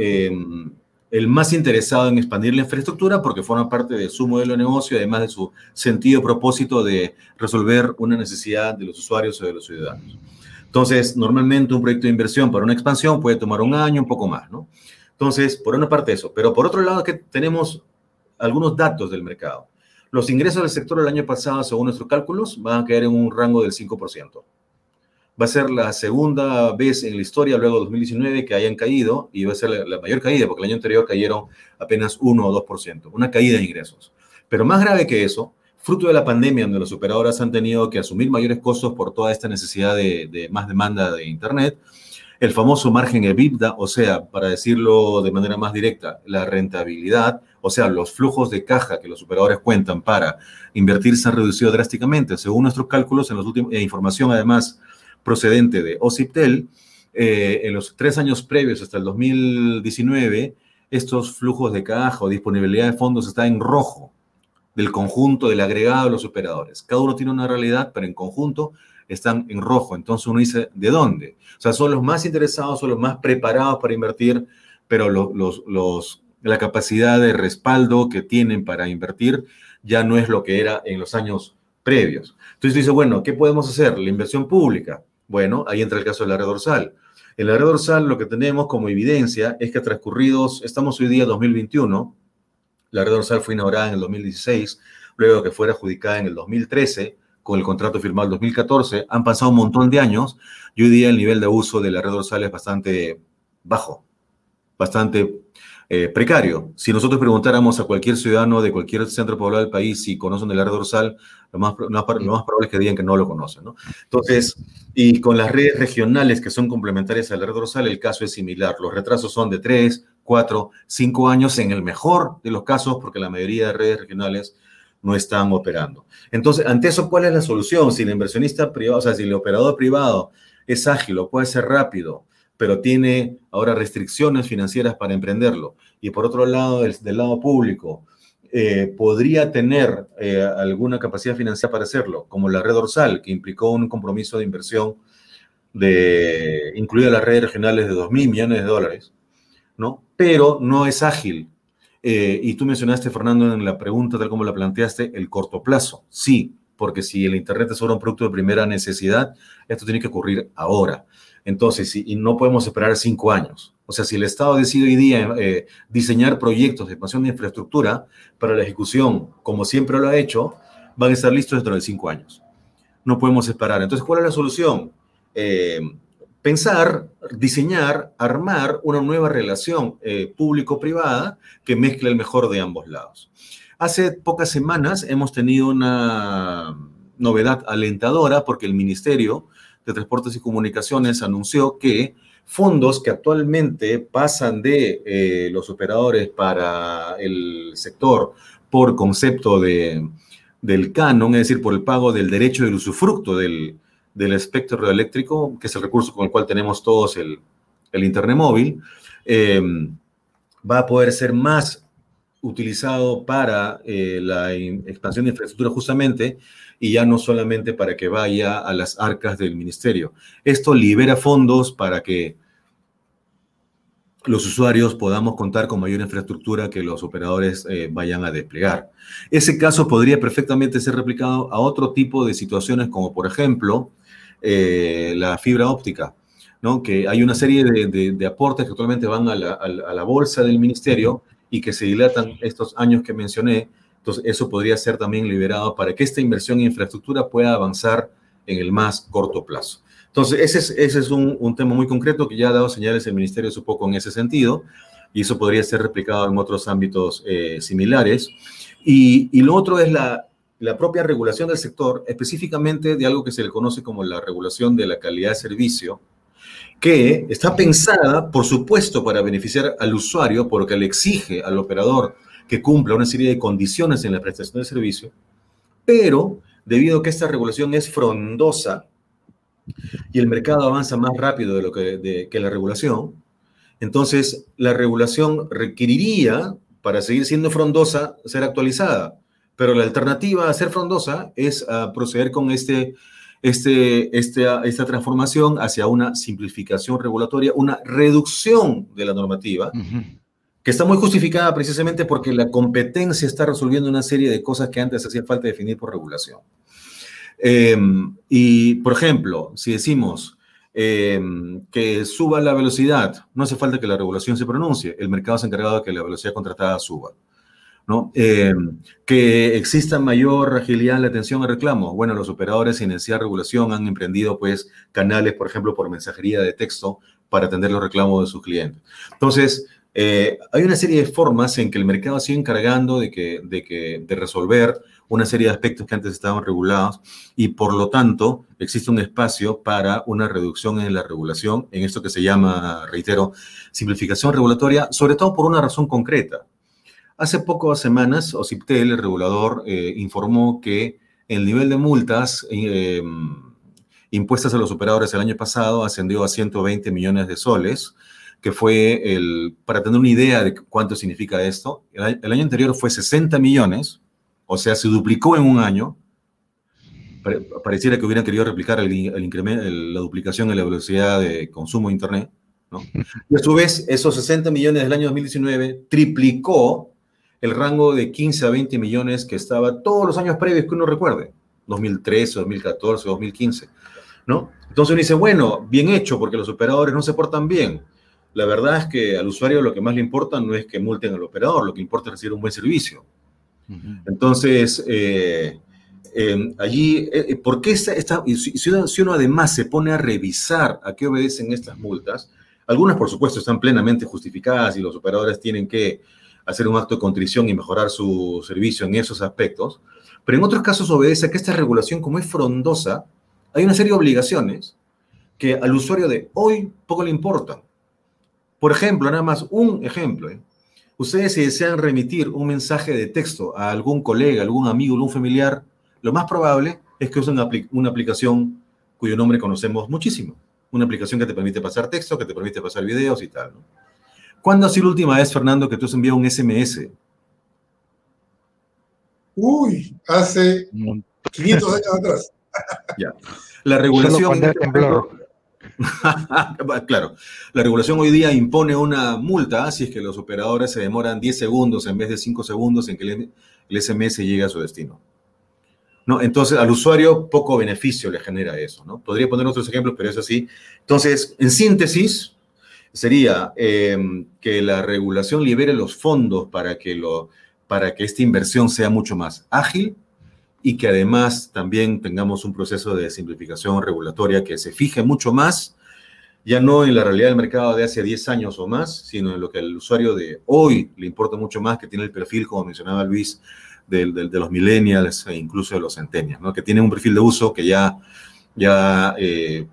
el más interesado en expandir la infraestructura porque forma parte de su modelo de negocio, además de su sentido propósito de resolver una necesidad de los usuarios o de los ciudadanos. Entonces, normalmente un proyecto de inversión para una expansión puede tomar un año, un poco más, ¿no? Entonces, por una parte eso, pero por otro lado que tenemos algunos datos del mercado. Los ingresos del sector el año pasado, según nuestros cálculos, van a caer en un rango del 5%. Va a ser la segunda vez en la historia, luego de 2019, que hayan caído, y va a ser la, mayor caída, porque el año anterior cayeron apenas 1 o 2%, una caída de ingresos. Pero más grave que eso, fruto de la pandemia, donde las operadoras han tenido que asumir mayores costos por toda esta necesidad de, más demanda de Internet, el famoso margen EBITDA, o sea, para decirlo de manera más directa, la rentabilidad, o sea, los flujos de caja que los operadores cuentan para invertir se han reducido drásticamente. Según nuestros cálculos, en los últimos, e información además procedente de OCIPTEL, eh, en los tres años previos hasta el 2019, estos flujos de caja o disponibilidad de fondos están en rojo del conjunto, del agregado de los operadores. Cada uno tiene una realidad, pero en conjunto están en rojo. Entonces uno dice, ¿de dónde? O sea, son los más interesados, son los más preparados para invertir, pero los, los, la capacidad de respaldo que tienen para invertir ya no es lo que era en los años previos. Entonces dice, bueno, ¿qué podemos hacer? La inversión pública. Bueno, ahí entra el caso de la red dorsal. En la red dorsal lo que tenemos como evidencia es que transcurridos, estamos hoy día 2021, la red dorsal fue inaugurada en el 2016, luego que fuera adjudicada en el 2013, con el contrato firmado en el 2014. Han pasado un montón de años y hoy día el nivel de uso de la red dorsal es bastante bajo, bastante eh, precario. Si nosotros preguntáramos a cualquier ciudadano de cualquier centro poblado del país si conocen de la red dorsal, lo más, lo más, probable es que digan que no lo conocen. ¿no? Entonces, y con las redes regionales que son complementarias a la red dorsal, el caso es similar. Los retrasos son de tres, cuatro, cinco años en el mejor de los casos, porque la mayoría de redes regionales no están operando. Entonces, ante eso, ¿cuál es la solución? Si el inversionista privado, o sea, si el operador privado es ágil o puede ser rápido, pero tiene ahora restricciones financieras para emprenderlo. Y por otro lado, del, lado público, eh, podría tener eh, alguna capacidad financiera para hacerlo, como la red dorsal, que implicó un compromiso de inversión de, incluida las redes regionales de 2 mil millones de dólares, ¿no? Pero no es ágil. Eh, y tú mencionaste, Fernando, en la pregunta, tal como la planteaste, el corto plazo. Sí, porque si el Internet es ahora un producto de primera necesidad, esto tiene que ocurrir ahora. Entonces, y, no podemos esperar cinco años. O sea, si el Estado decide hoy día eh, diseñar proyectos de expansión de infraestructura para la ejecución, como siempre lo ha hecho, van a estar listos dentro de cinco años. No podemos esperar. Entonces, ¿cuál es la solución? Eh, pensar, diseñar, armar una nueva relación eh, público-privada que mezcle el mejor de ambos lados. Hace pocas semanas hemos tenido una novedad alentadora porque el Ministerio de Transportes y Comunicaciones anunció que fondos que actualmente pasan de eh, los operadores para el sector por concepto de, del canon, es decir, por el pago del derecho del usufructo del, del espectro radioeléctrico, que es el recurso con el cual tenemos todos el, el Internet móvil, eh, va a poder ser más utilizado para eh, la expansión de infraestructura justamente y ya no solamente para que vaya a las arcas del ministerio. Esto libera fondos para que los usuarios podamos contar con mayor infraestructura que los operadores eh, vayan a desplegar. Ese caso podría perfectamente ser replicado a otro tipo de situaciones como por ejemplo eh, la fibra óptica, ¿no? que hay una serie de, aportes que actualmente van a la, a la bolsa del ministerio y que se dilatan estos años que mencioné, entonces eso podría ser también liberado para que esta inversión en infraestructura pueda avanzar en el más corto plazo. Entonces, ese es, un, tema muy concreto que ya ha dado señales el Ministerio su poco en ese sentido, y eso podría ser replicado en otros ámbitos eh, similares. Y, lo otro es la propia regulación del sector, específicamente de algo que se le conoce como la regulación de la calidad de servicio, que está pensada, por supuesto, para beneficiar al usuario, porque le exige al operador que cumpla una serie de condiciones en la prestación del servicio, pero debido a que esta regulación es frondosa y el mercado avanza más rápido de lo que, la regulación, entonces la regulación requeriría, para seguir siendo frondosa, ser actualizada. Pero la alternativa a ser frondosa es uh, proceder con este, este, este, esta transformación hacia una simplificación regulatoria, una reducción de la normativa. Uh que está muy justificada precisamente porque la competencia está resolviendo una serie de cosas que antes hacía falta definir por regulación. Eh, y, por ejemplo, si decimos eh, que suba la velocidad, no hace falta que la regulación se pronuncie, el mercado se ha encargado de que la velocidad contratada suba. ¿no? Eh, que exista mayor agilidad en la atención a reclamos. Bueno, los operadores sin necesidad de regulación han emprendido pues canales, por ejemplo, por mensajería de texto para atender los reclamos de sus clientes. Entonces, eh, hay una serie de formas en que el mercado sigue encargando de, que, de, que, de resolver una serie de aspectos que antes estaban regulados y por lo tanto existe un espacio para una reducción en la regulación, en esto que se llama, reitero, simplificación regulatoria, sobre todo por una razón concreta. Hace pocas semanas, OCIPTEL, el regulador, eh, informó que el nivel de multas eh, impuestas a los operadores el año pasado ascendió a 120 millones de soles, que fue el, para tener una idea de cuánto significa esto, el, el, año anterior fue 60 millones, o sea, se duplicó en un año. Pareciera que hubieran querido replicar el, el incremento, la duplicación en la velocidad de consumo de Internet. ¿no? [LAUGHS] Y a su vez, esos 60 millones del año 2019 triplicó el rango de 15 a 20 millones que estaba todos los años previos que uno recuerde, 2013, 2014, 2015. ¿no? Entonces uno dice, bueno, bien hecho, porque los operadores no se portan bien la verdad es que al usuario lo que más le importa no es que multen al operador, lo que importa es recibir un buen servicio. Uh -huh. Entonces, eh, eh, allí, eh, ¿por qué esta, esta si, si, uno además se pone a revisar a qué obedecen estas multas? Algunas, por supuesto, están plenamente justificadas y los operadores tienen que hacer un acto de contrición y mejorar su servicio en esos aspectos, pero en otros casos obedece a que esta regulación, como es frondosa, hay una serie de obligaciones que al usuario de hoy poco le importan. Por ejemplo, nada más un ejemplo. ¿eh? Ustedes si desean remitir un mensaje de texto a algún colega, algún amigo, algún familiar, lo más probable es que usen una, apl una aplicación cuyo nombre conocemos muchísimo. Una aplicación que te permite pasar texto, que te permite pasar videos y tal. ¿no? ¿Cuándo ha sido la última vez, Fernando, que tú has enviado un SMS? Uy, hace 500 años atrás. [LAUGHS] ya. La regulación... [LAUGHS] claro, la regulación hoy día impone una multa si es que los operadores se demoran 10 segundos en vez de 5 segundos en que el, SMS llegue a su destino. ¿No? Entonces, al usuario poco beneficio le genera eso. ¿no? Podría poner otros ejemplos, pero es así. Entonces, en síntesis, sería eh, que la regulación libere los fondos para que, lo, para que esta inversión sea mucho más ágil, y que además también tengamos un proceso de simplificación regulatoria que se fije mucho más, ya no en la realidad del mercado de hace 10 años o más, sino en lo que al usuario de hoy le importa mucho más, que tiene el perfil, como mencionaba Luis, de, de, de los millennials e incluso de los centennials, ¿no? que tienen un perfil de uso que ya, ya eh,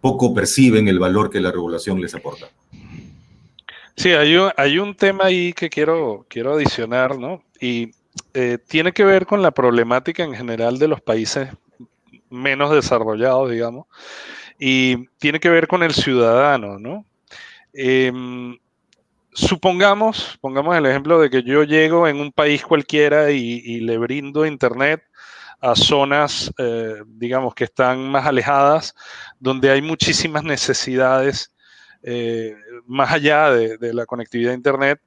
poco perciben el valor que la regulación les aporta. Sí, hay un, hay un tema ahí que quiero, quiero adicionar, ¿no? Y eh, tiene que ver con la problemática en general de los países menos desarrollados, digamos, y tiene que ver con el ciudadano, ¿no? Eh, supongamos, pongamos el ejemplo de que yo llego en un país cualquiera y, y le brindo internet a zonas, eh, digamos, que están más alejadas, donde hay muchísimas necesidades eh, más allá de, de la conectividad a internet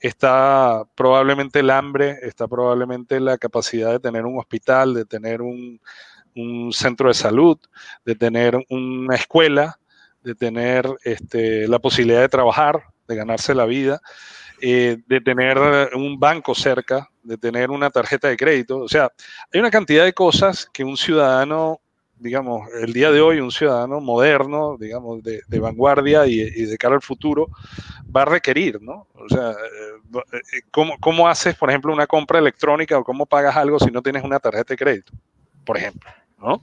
está probablemente el hambre, está probablemente la capacidad de tener un hospital, de tener un, un centro de salud, de tener una escuela, de tener este, la posibilidad de trabajar, de ganarse la vida, eh, de tener un banco cerca, de tener una tarjeta de crédito. O sea, hay una cantidad de cosas que un ciudadano digamos, el día de hoy un ciudadano moderno, digamos, de, vanguardia y, de cara al futuro, va a requerir, ¿no? O sea, eh, eh, ¿cómo, ¿cómo, haces, por ejemplo, una compra electrónica o cómo pagas algo si no tienes una tarjeta de crédito, por ejemplo, ¿no?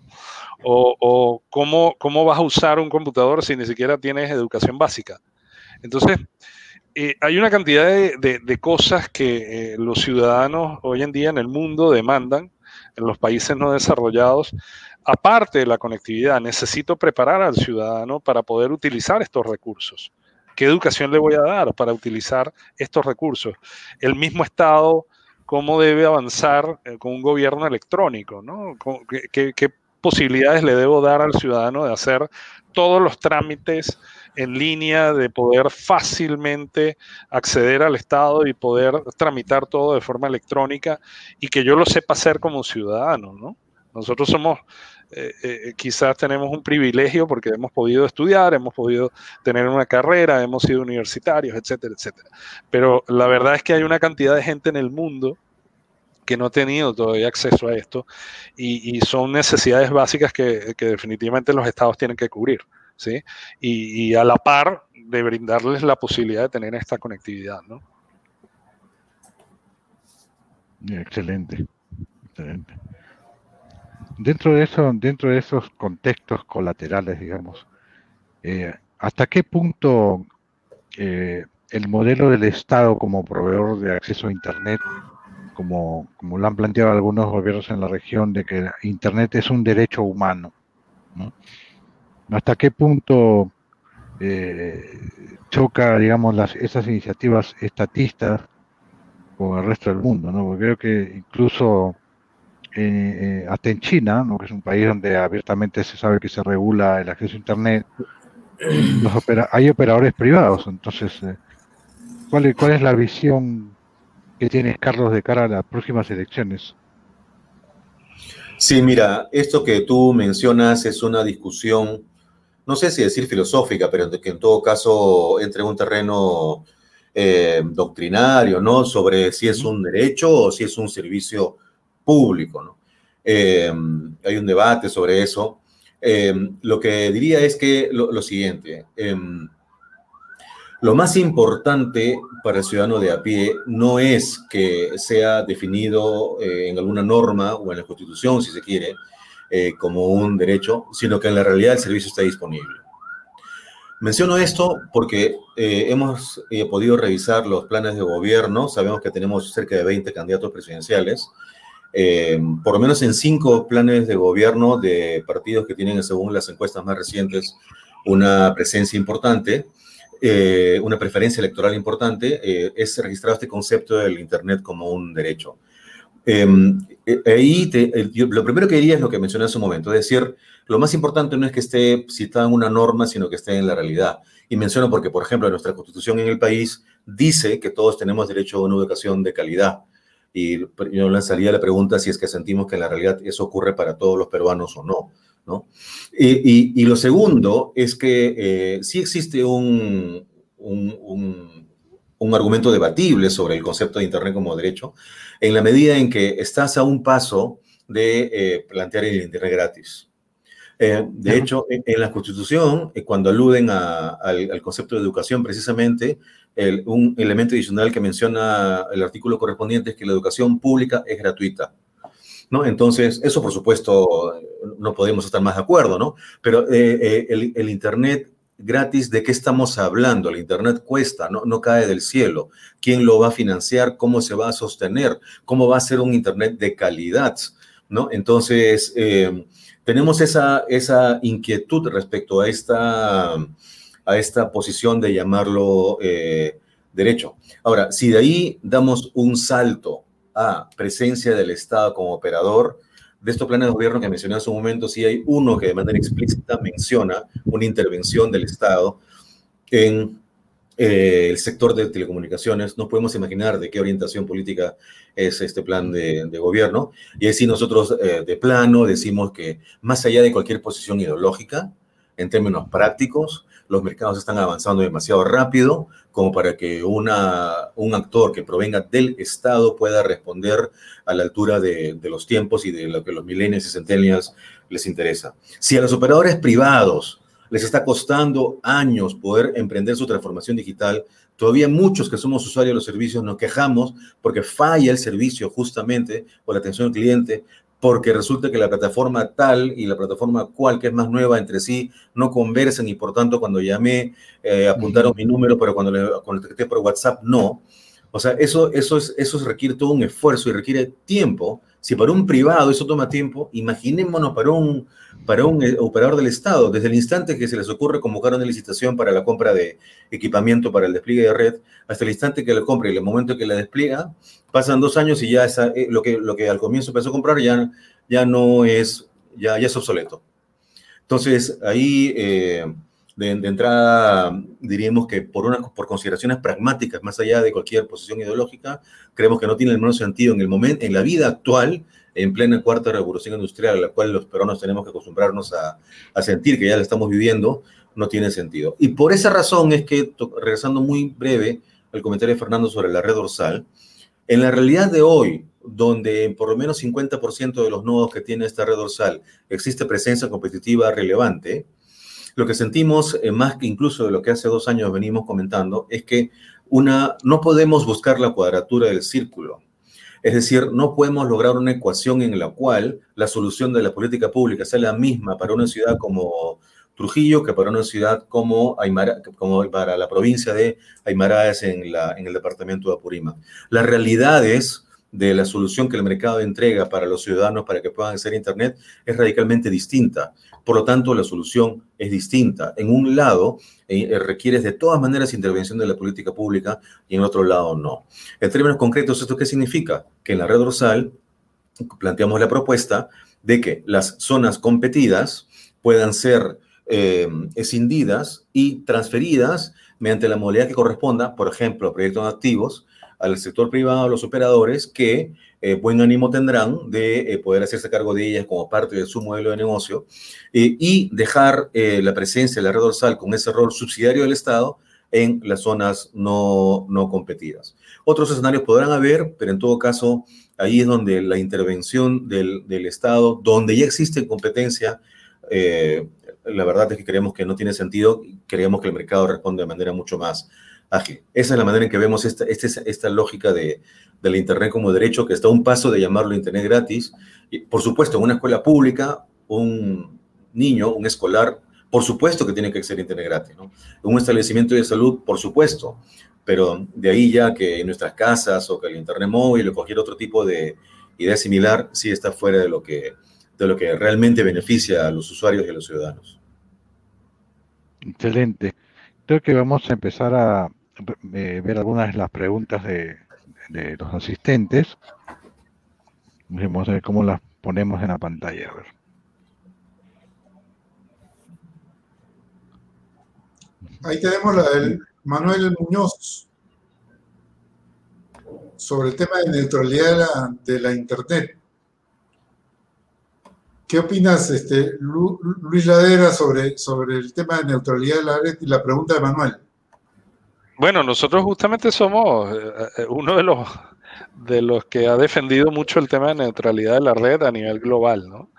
O, cómo, cómo vas a usar un computador si ni siquiera tienes educación básica. Entonces, eh, hay una cantidad de, de, cosas que los ciudadanos hoy en día en el mundo demandan en los países no desarrollados aparte de la conectividad, necesito preparar al ciudadano para poder utilizar estos recursos. ¿Qué educación le voy a dar para utilizar estos recursos? El mismo Estado, ¿cómo debe avanzar eh, con un gobierno electrónico? ¿Qué, qué posibilidades le debo dar al ciudadano de hacer todos los trámites en línea, de poder fácilmente acceder al Estado y poder tramitar todo de forma electrónica y que yo lo sepa hacer como ciudadano, ¿no? Nosotros somos eh, eh, quizás tenemos un privilegio porque hemos podido estudiar, hemos podido tener una carrera, hemos sido universitarios, etcétera, etcétera. Pero la verdad es que hay una cantidad de gente en el mundo que no ha tenido todavía acceso a esto y, son necesidades básicas que, definitivamente los estados tienen que cubrir. ¿sí? Y, y, a la par de brindarles la posibilidad de tener esta conectividad. ¿no? Excelente, excelente. Dentro de eso, dentro de esos contextos colaterales, digamos, eh, ¿hasta qué punto eh, el modelo del Estado como proveedor de acceso a Internet, como, como lo han planteado algunos gobiernos en la región, de que Internet es un derecho humano, ¿no? ¿Hasta qué punto eh, choca, digamos, las, esas iniciativas estatistas con el resto del mundo, ¿no? Porque creo que incluso eh, eh, hasta en China, ¿no? que es un país donde abiertamente se sabe que se regula el acceso a Internet, hay operadores privados. Entonces, eh, ¿cuál, ¿cuál es la visión que tiene Carlos de cara a las próximas elecciones? Sí, mira, esto que tú mencionas es una discusión, no sé si decir filosófica, pero que en todo caso entre en un terreno doctrinario, ¿no? Sobre si es un derecho o si es un servicio público. ¿no? Eh, hay un debate sobre eso. Eh, lo que diría es que lo, siguiente, eh, lo más importante para el ciudadano de a pie no es que sea definido en alguna norma o en la Constitución, si se quiere, como un derecho, sino que en la realidad el servicio está disponible. Menciono esto porque hemos podido revisar los planes de gobierno, sabemos que tenemos cerca de 20 candidatos presidenciales, eh, por lo menos en cinco planes de gobierno de partidos que tienen, según las encuestas más recientes, una presencia importante, eh, una preferencia electoral importante, eh, es registrado este concepto del Internet como un derecho. ahí lo primero que diría es lo que mencioné hace un momento, es decir, lo más importante no es que esté citada en una norma, sino que esté en la realidad. Y menciono porque, por ejemplo, nuestra constitución en el país dice que todos tenemos derecho a una educación de calidad y yo lanzaría la pregunta si es que sentimos que en la realidad eso ocurre para todos los peruanos o no. ¿no? Y, lo segundo es que eh, sí existe un, un, un, argumento debatible sobre el concepto de Internet como derecho, en la medida en que estás a un paso de eh, plantear el Internet gratis. Eh, de hecho, en, la Constitución, cuando aluden al, al, concepto de educación, precisamente un elemento adicional que menciona el artículo correspondiente es que la educación pública es gratuita. ¿No? Entonces, eso por supuesto no podemos estar más de acuerdo, ¿no? Pero eh, eh, el, Internet gratis, ¿de qué estamos hablando? El Internet cuesta, no, no cae del cielo. ¿Quién lo va a financiar? ¿Cómo se va a sostener? ¿Cómo va a ser un Internet de calidad? ¿No? Entonces, eh, tenemos esa, esa inquietud respecto a esta a esta posición de llamarlo eh, derecho. Ahora, si de ahí damos un salto a presencia del Estado como operador, de estos planes de gobierno que mencioné hace un momento, sí hay uno que de manera explícita menciona una intervención del Estado en eh, el sector de telecomunicaciones. No podemos imaginar de qué orientación política es este plan de, gobierno. Y así nosotros eh, de plano decimos que más allá de cualquier posición ideológica, en términos prácticos, los mercados están avanzando demasiado rápido como para que una, un actor que provenga del Estado pueda responder a la altura de, los tiempos y de lo que los millennials y centennials les interesa. Si a los operadores privados les está costando años poder emprender su transformación digital, todavía muchos que somos usuarios de los servicios nos quejamos porque falla el servicio justamente por la atención al cliente, porque resulta que la plataforma tal y la plataforma cual, que es más nueva entre sí, no conversan y por tanto cuando llamé eh, apuntaron mi número, pero cuando le contacté por WhatsApp no. O sea, eso, eso, es, eso requiere todo un esfuerzo y requiere tiempo. Si para un privado eso toma tiempo, imaginémonos para un, para un eh, operador del Estado, desde el instante que se les ocurre convocar una licitación para la compra de equipamiento para el despliegue de red, hasta el instante que la compra y el momento que la despliega, pasan dos años y ya esa, eh, lo, que, lo que al comienzo a comprar ya, ya no es, ya, ya es obsoleto. Entonces, ahí... Eh, de, entrada, diríamos que por, una, por consideraciones pragmáticas, más allá de cualquier posición ideológica, creemos que no tiene el menor sentido en el momento, en la vida actual, en plena cuarta revolución industrial, a la cual los peruanos tenemos que acostumbrarnos a, a sentir que ya la estamos viviendo, no tiene sentido. Y por esa razón es que, regresando muy breve al comentario de Fernando sobre la red dorsal, en la realidad de hoy, donde por lo menos 50% de los nodos que tiene esta red dorsal existe presencia competitiva relevante, lo que sentimos, eh, más que incluso de lo que hace dos años venimos comentando, es que una, no podemos buscar la cuadratura del círculo. Es decir, no podemos lograr una ecuación en la cual la solución de la política pública sea la misma para una ciudad como Trujillo que para una ciudad como, Aymara, como para la provincia de Aymaraes en, en el departamento de Apurímac. Las realidades de la solución que el mercado entrega para los ciudadanos para que puedan hacer Internet es radicalmente distinta. Por lo tanto, la solución es distinta. En un lado, eh, eh, requiere de todas maneras intervención de la política pública y en otro lado no. En términos concretos, ¿esto qué significa? Que en la red dorsal planteamos la propuesta de que las zonas competidas puedan ser eh, escindidas y transferidas mediante la modalidad que corresponda, por ejemplo, proyectos activos, al sector privado, a los operadores que eh, buen ánimo tendrán de eh, poder hacerse cargo de ellas como parte de su modelo de negocio y dejar la presencia de la red dorsal con ese rol subsidiario del Estado en las zonas no, no competidas. Otros escenarios podrán haber, pero en todo caso, ahí es donde la intervención del, del Estado, donde ya existe competencia, la verdad es que creemos que no tiene sentido, creemos que el mercado responde de manera mucho más ágil. Esa es la manera en que vemos esta, esta, esta lógica de, del Internet como derecho, que está a un paso de llamarlo Internet gratis. Y, por supuesto, en una escuela pública, un niño, un escolar, por supuesto que tiene que ser Internet gratis. ¿no? Un establecimiento de salud, por supuesto. Pero de ahí ya que en nuestras casas o que el Internet móvil o cualquier otro tipo de idea similar, sí está fuera de lo que, de lo que realmente beneficia a los usuarios y a los ciudadanos. Excelente. Creo que vamos a empezar a eh, ver algunas de las preguntas de, los asistentes. Vamos a ver cómo las ponemos en la pantalla. A ver. Ahí tenemos la del Manuel Muñoz sobre el tema de neutralidad de la, Internet. ¿Qué opinas, este, Luis Ladera, sobre, sobre el tema de neutralidad de la red y la pregunta de Manuel? Bueno, nosotros justamente somos eh, eh, uno de los, de los que ha defendido mucho el tema de neutralidad de la red a nivel global, ¿no?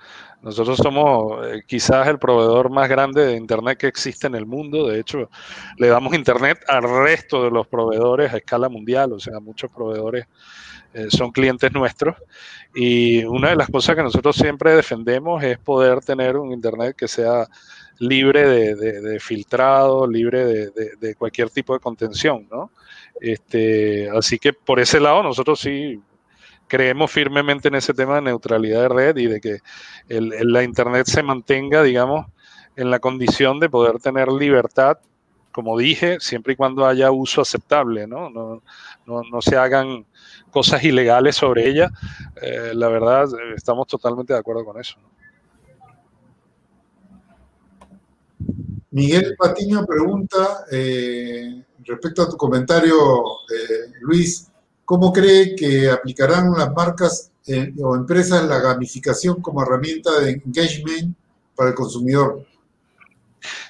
Nosotros somos eh, quizás el proveedor más grande de Internet que existe en el mundo. De hecho, le damos Internet al resto de los proveedores a escala mundial. O sea, muchos proveedores son clientes nuestros. Y una de las cosas que nosotros siempre defendemos es poder tener un Internet que sea libre de, filtrado, libre de, cualquier tipo de contención, ¿no? Este, así que por ese lado nosotros sí creemos firmemente en ese tema de neutralidad de red y de que la Internet se mantenga, digamos, en la condición de poder tener libertad, como dije, siempre y cuando haya uso aceptable, ¿no? No, no, se hagan cosas ilegales sobre ella. Eh, la verdad, estamos totalmente de acuerdo con eso. Miguel Patiño pregunta, eh, respecto a tu comentario, eh, Luis, ¿cómo cree que aplicarán las marcas eh, o empresas la gamificación como herramienta de engagement para el consumidor?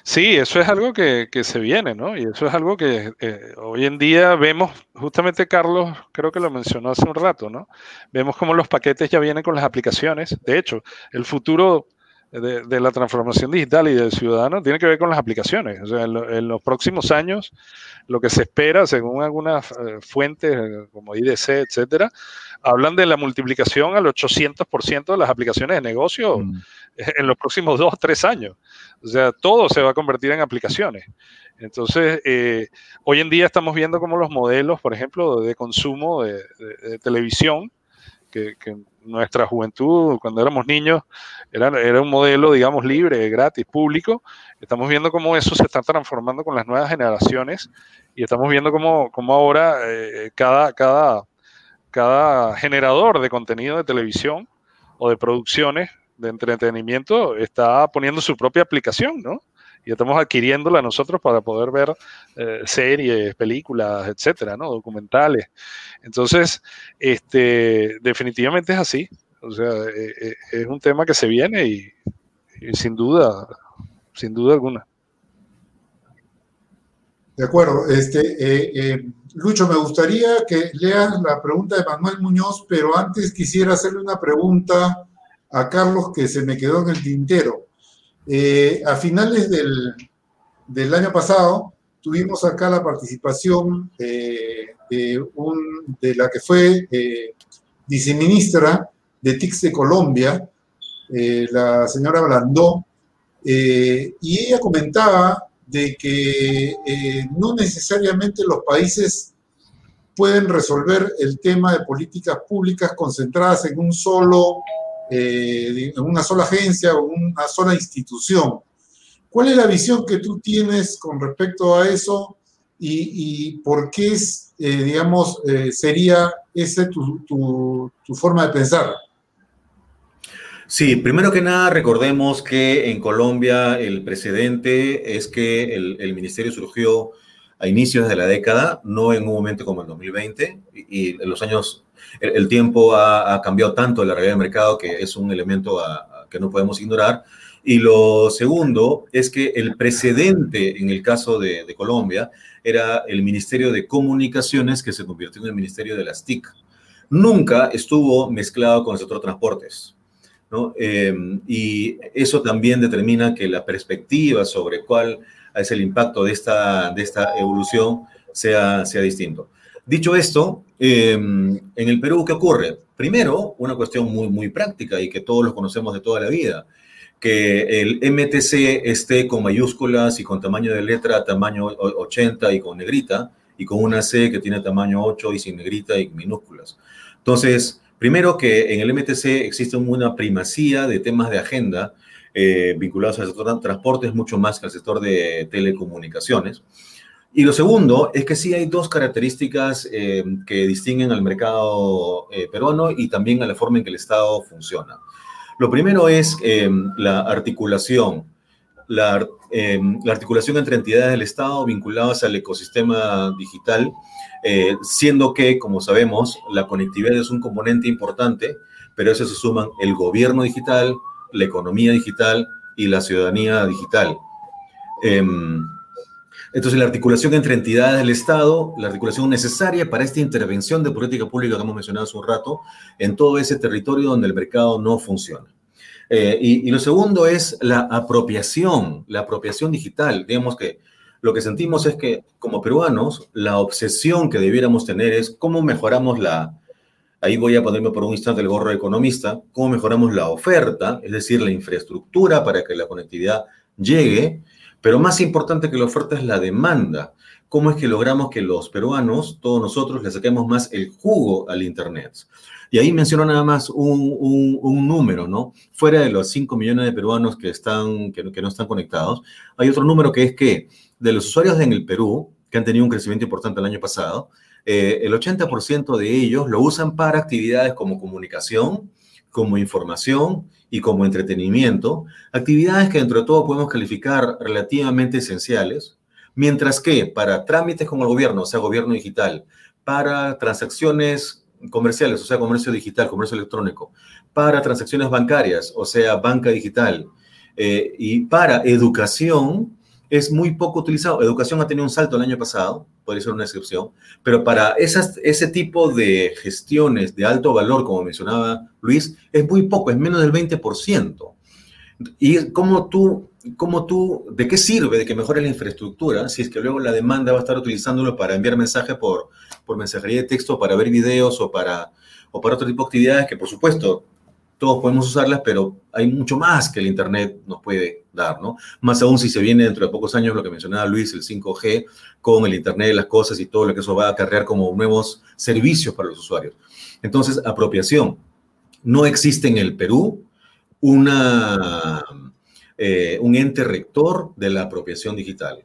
Sí, eso es algo que, se viene, ¿no? Y eso es algo que eh, hoy en día vemos, justamente Carlos creo que lo mencionó hace un rato, ¿no? Vemos como los paquetes ya vienen con las aplicaciones. De hecho, el futuro de, la transformación digital y del ciudadano tiene que ver con las aplicaciones. O sea, en, los próximos años, lo que se espera, según algunas eh, fuentes eh, como IDC, etcétera, hablan de la multiplicación al 800% de las aplicaciones de negocio mm. en los próximos dos o tres años. O sea, todo se va a convertir en aplicaciones. Entonces, eh, hoy en día estamos viendo como los modelos, por ejemplo, de consumo de, televisión, que, nuestra juventud, cuando éramos niños, era, era, un modelo, digamos, libre, gratis, público. Estamos viendo cómo eso se está transformando con las nuevas generaciones y estamos viendo cómo, cómo ahora eh, cada, cada, cada generador de contenido de televisión o de producciones de entretenimiento está poniendo su propia aplicación, ¿no? Y estamos adquiriéndola nosotros para poder ver eh, series, películas, etcétera, ¿no? Documentales. Entonces, este, definitivamente es así. O sea, eh, eh, es un tema que se viene y, sin duda, sin duda alguna. De acuerdo. Este, Lucho, me gustaría que leas la pregunta de Manuel Muñoz, pero antes quisiera hacerle una pregunta a Carlos que se me quedó en el tintero. Eh, a finales del, año pasado tuvimos acá la participación eh, de, la que fue eh, viceministra de TICS de Colombia, la señora Blandó, y ella comentaba de que no necesariamente los países pueden resolver el tema de políticas públicas concentradas en un solo eh, en una sola agencia o una sola institución. ¿Cuál es la visión que tú tienes con respecto a eso y, por qué, es, eh, digamos, eh, sería esa tu, tu, forma de pensar? Sí, primero que nada recordemos que en Colombia el precedente es que el, el, ministerio surgió a inicios de la década, no en un momento como el 2020, y, y en los años el, tiempo ha, cambiado tanto la realidad del mercado que es un elemento que no podemos ignorar. Y lo segundo es que el precedente en el caso de, Colombia era el Ministerio de Comunicaciones que se convirtió en el Ministerio de las TIC. Nunca estuvo mezclado con el sector transportes. ¿no? Em, y eso también determina que la perspectiva sobre cuál es el impacto de esta, de esta evolución sea, sea distinto. Dicho esto, em, en el Perú, ¿qué ocurre? Primero, una cuestión muy, muy práctica y que todos lo conocemos de toda la vida, que el MTC esté con mayúsculas y con tamaño de letra tamaño 80 y con negrita, y con una C que tiene tamaño 8 y sin negrita y minúsculas. Entonces, primero que en el MTC existe una primacía de temas de agenda eh, vinculados al sector de transportes mucho más que al sector de telecomunicaciones. Y lo segundo es que sí hay dos características eh, que distinguen al mercado eh, peruano y también a la forma en que el Estado funciona. Lo primero es eh, la articulación, la, la, articulación entre entidades del Estado vinculadas al ecosistema digital, siendo que, como sabemos, la conectividad es un componente importante, pero eso se suman el gobierno digital, la economía digital y la ciudadanía digital. Entonces, la articulación entre entidades del Estado, la articulación necesaria para esta intervención de política pública que hemos mencionado hace un rato, en todo ese territorio donde el mercado no funciona. Eh, y, lo segundo es la apropiación, la apropiación digital. Digamos que lo que sentimos es que como peruanos, la obsesión que debiéramos tener es cómo mejoramos la, ahí voy a ponerme por un instante el gorro economista, cómo mejoramos la oferta, es decir, la infraestructura para que la conectividad llegue, pero más importante que la oferta es la demanda. ¿Cómo es que logramos que los peruanos, todos nosotros, le saquemos más el jugo al Internet? Y ahí menciono nada más un, número, ¿no? Fuera de los 5 millones de peruanos que, están, que, no están conectados, hay otro número que es que de los usuarios en el Perú, que han tenido un crecimiento importante el año pasado, eh, el 80% de ellos lo usan para actividades como comunicación, como información y como entretenimiento, actividades que dentro de todo podemos calificar relativamente esenciales, mientras que para trámites con el gobierno, o sea, gobierno digital, para transacciones comerciales, o sea, comercio digital, comercio electrónico, para transacciones bancarias, o sea, banca digital, eh, y para educación, es muy poco utilizado. Educación ha tenido un salto el año pasado, podría ser una excepción, pero para esas, ese tipo de gestiones de alto valor, como mencionaba Luis, es muy poco, es menos del 20%. ¿Y cómo tú, cómo tú, de qué sirve de que mejore la infraestructura si es que luego la demanda va a estar utilizándolo para enviar mensajes por, por mensajería de texto, para ver videos o para, o para otro tipo de actividades que, por supuesto, todos podemos usarlas, pero hay mucho más que el Internet nos puede dar, ¿no? Más aún si se viene dentro de pocos años lo que mencionaba Luis, el 5G, con el Internet de las cosas y todo lo que eso va a acarrear como nuevos servicios para los usuarios. Entonces, apropiación. No existe en el Perú una, eh, un ente rector de la apropiación digital.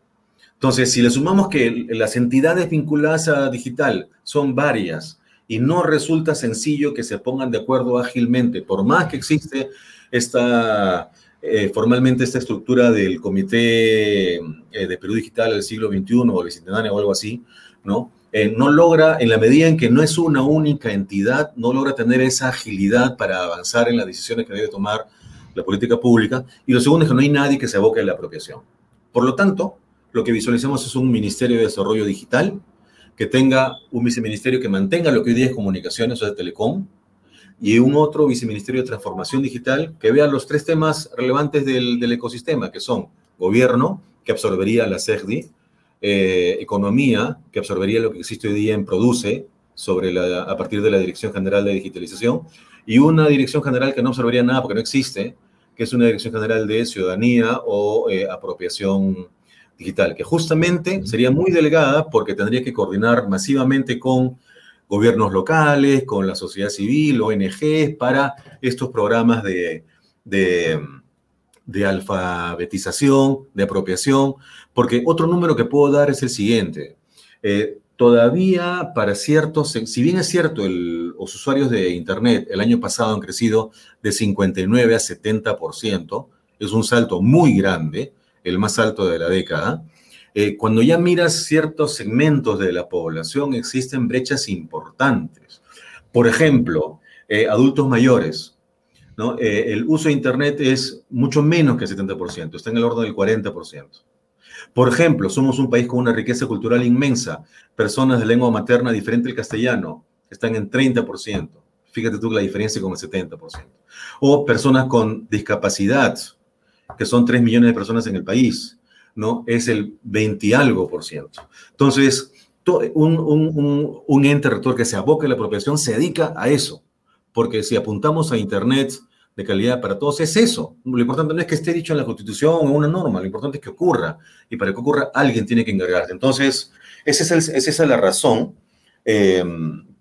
Entonces, si le sumamos que las entidades vinculadas a digital son varias, y no resulta sencillo que se pongan de acuerdo ágilmente, por más que existe esta, eh, formalmente esta estructura del Comité eh, de Perú Digital del siglo XXI o Bicentenario o algo así, ¿no? Eh, no logra, en la medida en que no es una única entidad, no logra tener esa agilidad para avanzar en las decisiones que debe tomar la política pública. Y lo segundo es que no hay nadie que se aboque a la apropiación. Por lo tanto, lo que visualizamos es un Ministerio de Desarrollo Digital que tenga un viceministerio que mantenga lo que hoy día es comunicaciones o de telecom, y un otro viceministerio de transformación digital que vea los tres temas relevantes del, ecosistema, que son gobierno, que absorbería la CERDI, eh, economía, que absorbería lo que existe hoy día en Produce, sobre a partir de la Dirección General de Digitalización, y una Dirección General que no absorbería nada porque no existe, que es una Dirección General de Ciudadanía o eh, Apropiación digital, que justamente sería muy delgada porque tendría que coordinar masivamente con gobiernos locales, con la sociedad civil, ONGs, para estos programas de, de, alfabetización, de apropiación, porque otro número que puedo dar es el siguiente. Eh, todavía para ciertos, si bien es cierto, los usuarios de Internet el año pasado han crecido de 59 a 70%, es un salto muy grande, el más alto de la década, eh, cuando ya miras ciertos segmentos de la población, existen brechas importantes. Por ejemplo, eh, adultos mayores. ¿no? Eh, el uso de Internet es mucho menos que el 70%, está en el orden del 40%. Por ejemplo, somos un país con una riqueza cultural inmensa. Personas de lengua materna diferente al castellano están en 30%. Fíjate tú la diferencia con el 70%. O personas con discapacidad, que son 3 millones de personas en el país, ¿no? Es el 20 y algo por ciento. Entonces, un, un, un, ente rector que se aboque a la apropiación se dedica a eso, porque si apuntamos a Internet de calidad para todos, es eso. Lo importante no es que esté dicho en la Constitución o en una norma, lo importante es que ocurra, y para que ocurra alguien tiene que encargarse. Entonces, esa es, esa es la razón eh,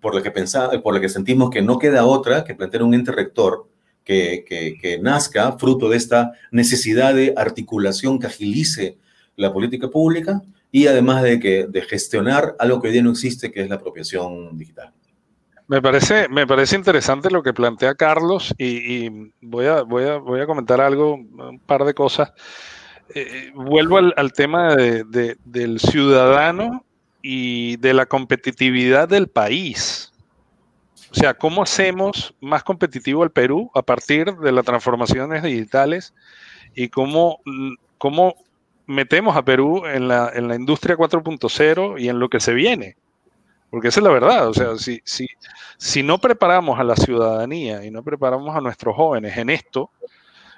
por, la que pensaba, por la que sentimos que no queda otra que plantear un ente rector que, nazca fruto de esta necesidad de articulación que agilice la política pública y además de, que, de gestionar algo que hoy día no existe, que es la apropiación digital. Me parece, me parece interesante lo que plantea Carlos y, voy, a, voy, a, voy, a, comentar algo, un par de cosas. Eh, vuelvo al, tema del ciudadano y de la competitividad del país. O sea, ¿cómo hacemos más competitivo el Perú a partir de las transformaciones digitales y cómo, cómo metemos a Perú en la, en la industria 4.0 y en lo que se viene? Porque esa es la verdad. O sea, si, si, si no preparamos a la ciudadanía y no preparamos a nuestros jóvenes en esto,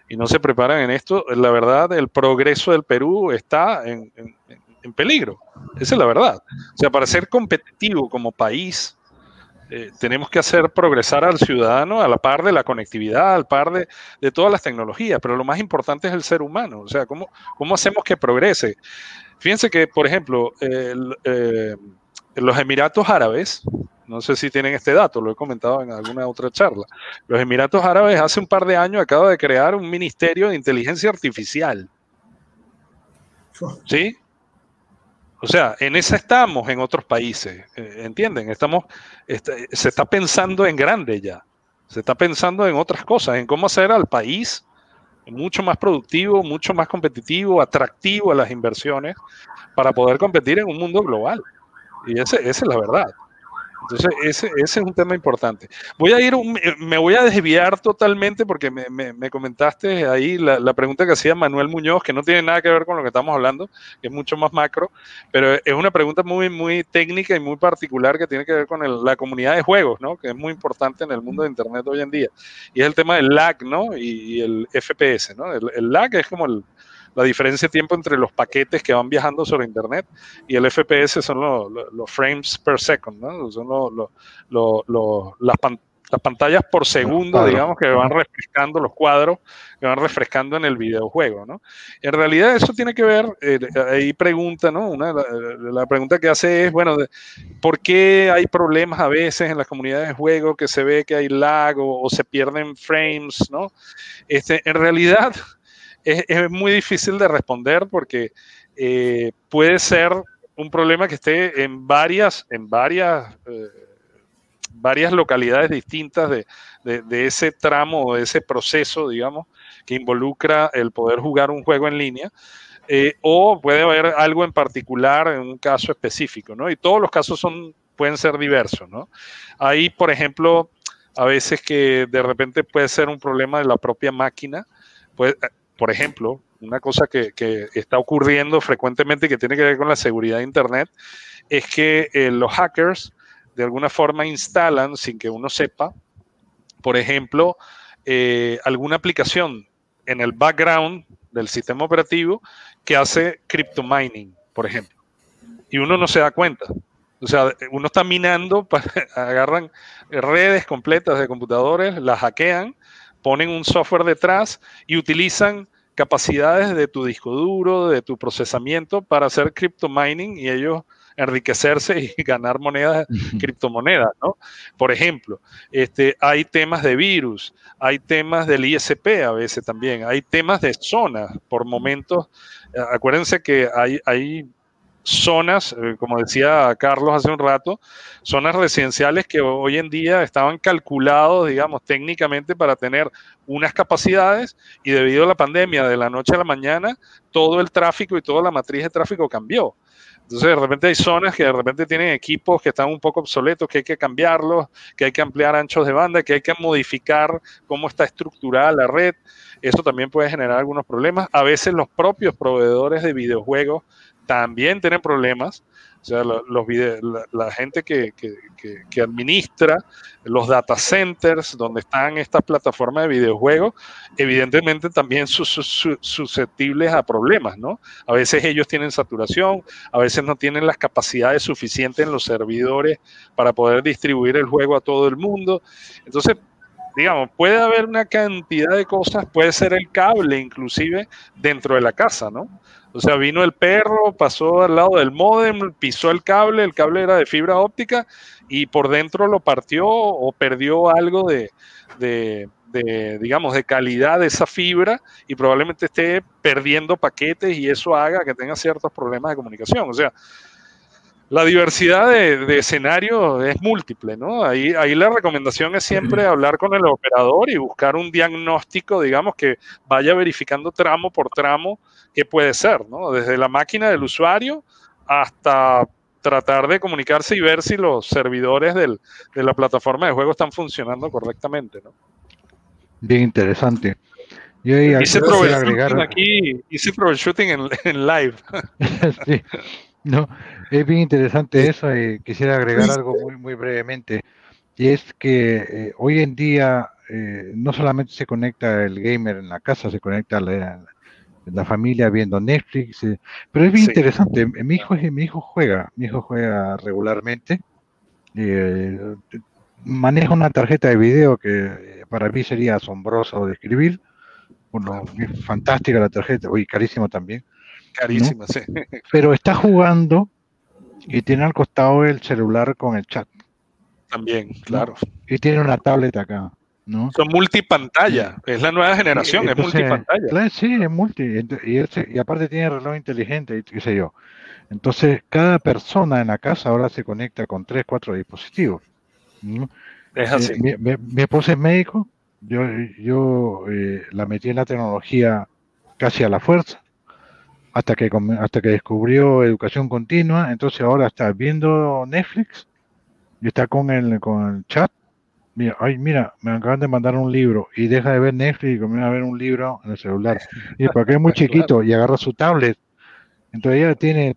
y no se preparan en esto, la verdad, el progreso del Perú está en, en, en peligro. Esa es la verdad. O sea, para ser competitivo como país, eh, tenemos que hacer progresar al ciudadano a la par de la conectividad, al par de, de, todas las tecnologías, pero lo más importante es el ser humano, o sea, cómo, cómo hacemos que progrese. Fíjense que, por ejemplo, eh, los Emiratos Árabes, no sé si tienen este dato, lo he comentado en alguna otra charla, los Emiratos Árabes hace un par de años acaba de crear un ministerio de inteligencia artificial. ¿Sí? O sea, en esa estamos en otros países, eh, ¿entienden? Estamos, este, se está pensando en grande ya, se está pensando en otras cosas, en cómo hacer al país mucho más productivo, mucho más competitivo, atractivo a las inversiones para poder competir en un mundo global. Y esa es la verdad. Entonces, ese, ese, es un tema importante. Voy a ir, me voy a desviar totalmente porque me, me, comentaste ahí la, la, pregunta que hacía Manuel Muñoz, que no tiene nada que ver con lo que estamos hablando, que es mucho más macro, pero es una pregunta muy, muy técnica y muy particular que tiene que ver con la comunidad de juegos, ¿no? Que es muy importante en el mundo de Internet hoy en día. Y es el tema del lag, ¿no? Y, el FPS, ¿no? El, el lag es como el, la diferencia de tiempo entre los paquetes que van viajando sobre Internet y el FPS son los, frames per second, ¿no? Son las, pantallas por segundo, digamos, que van refrescando los cuadros, que van refrescando en el videojuego, ¿no? En realidad eso tiene que ver, eh, ahí pregunta, ¿no? Una, la, pregunta que hace es, bueno, ¿por qué hay problemas a veces en las comunidades de juego que se ve que hay lag o, o se pierden frames, ¿no? Este, en realidad es, muy difícil de responder porque eh, puede ser un problema que esté en varias, en varias, eh, varias localidades distintas de, ese tramo o de ese proceso, digamos, que involucra el poder jugar un juego en línea. Eh, o puede haber algo en particular en un caso específico, ¿no? Y todos los casos son, pueden ser diversos, ¿no? Hay, por ejemplo, a veces que de repente puede ser un problema de la propia máquina. Pues, por ejemplo, una cosa que, está ocurriendo frecuentemente y que tiene que ver con la seguridad de Internet es que eh, los hackers de alguna forma instalan, sin que uno sepa, por ejemplo, eh, alguna aplicación en el background del sistema operativo que hace cryptomining, por ejemplo. Y uno no se da cuenta. O sea, uno está minando, [LAUGHS] agarran redes completas de computadores, las hackean ponen un software detrás y utilizan capacidades de tu disco duro, de tu procesamiento para hacer crypto mining y ellos enriquecerse y [LAUGHS] ganar monedas, criptomonedas, ¿no? Por ejemplo, este, hay temas de virus, hay temas del ISP a veces también, hay temas de zonas por momentos. Acuérdense que hay, hay zonas, eh, como decía Carlos hace un rato, zonas residenciales que hoy en día estaban calculados, digamos, técnicamente para tener unas capacidades y debido a la pandemia de la noche a la mañana, todo el tráfico y toda la matriz de tráfico cambió. Entonces, de repente hay zonas que de repente tienen equipos que están un poco obsoletos, que hay que cambiarlos, que hay que ampliar anchos de banda, que hay que modificar cómo está estructurada la red. Eso también puede generar algunos problemas. A veces los propios proveedores de videojuegos también tienen problemas. O sea, los, la, gente que, administra los data centers donde están estas plataformas de videojuegos, evidentemente también son susceptibles a problemas, ¿no? A veces ellos tienen saturación, a veces no tienen las capacidades suficientes en los servidores para poder distribuir el juego a todo el mundo. Entonces, digamos, puede haber una cantidad de cosas, puede ser el cable inclusive dentro de la casa, ¿no? O sea, vino el perro, pasó al lado del modem, pisó el cable, el cable era de fibra óptica y por dentro lo partió o perdió algo de, digamos, de calidad de esa fibra y probablemente esté perdiendo paquetes y eso haga que tenga ciertos problemas de comunicación. O sea, la diversidad de, escenarios es múltiple, ¿no? Ahí, ahí la recomendación es siempre hablar con el operador y buscar un diagnóstico, digamos, que vaya verificando tramo por tramo qué puede ser, ¿no? Desde la máquina del usuario hasta tratar de comunicarse y ver si los servidores de la plataforma de juego están funcionando correctamente, ¿no? Bien interesante. Yo hice agregar... aquí, hice troubleshooting en, en live. [LAUGHS] sí. No, es bien interesante eso y quisiera agregar algo muy, muy brevemente. Y es que eh, hoy en día eh, no solamente se conecta el gamer en la casa, se conecta la, la familia viendo Netflix, eh, pero es bien interesante. Mi hijo, mi hijo juega, mi hijo juega regularmente. maneja una tarjeta de video que para mí sería asombroso de escribir. Bueno, fantástica la tarjeta, y carísimo también. Carísima, sí. [LAUGHS] Pero está jugando y tiene al costado el celular con el chat. También, claro. Y tiene una tablet acá. ¿No? Son multipantalla, es la nueva generación, es multipantalla. sí, es multi, y, aparte tiene reloj inteligente y qué sé yo. Entonces, cada persona en la casa ahora se conecta con tres, cuatro dispositivos. Es así. Eh, mi, esposa es médico, yo, yo eh, la metí en la tecnología casi a la fuerza hasta que, hasta que descubrió educación continua, entonces ahora está viendo Netflix y está con el, con el chat. Mira, ay, mira, me acaban de mandar un libro y deja de ver Netflix y comienza a ver un libro en el celular. Y porque es muy [LAUGHS] chiquito y agarra su tablet. Entonces ella tiene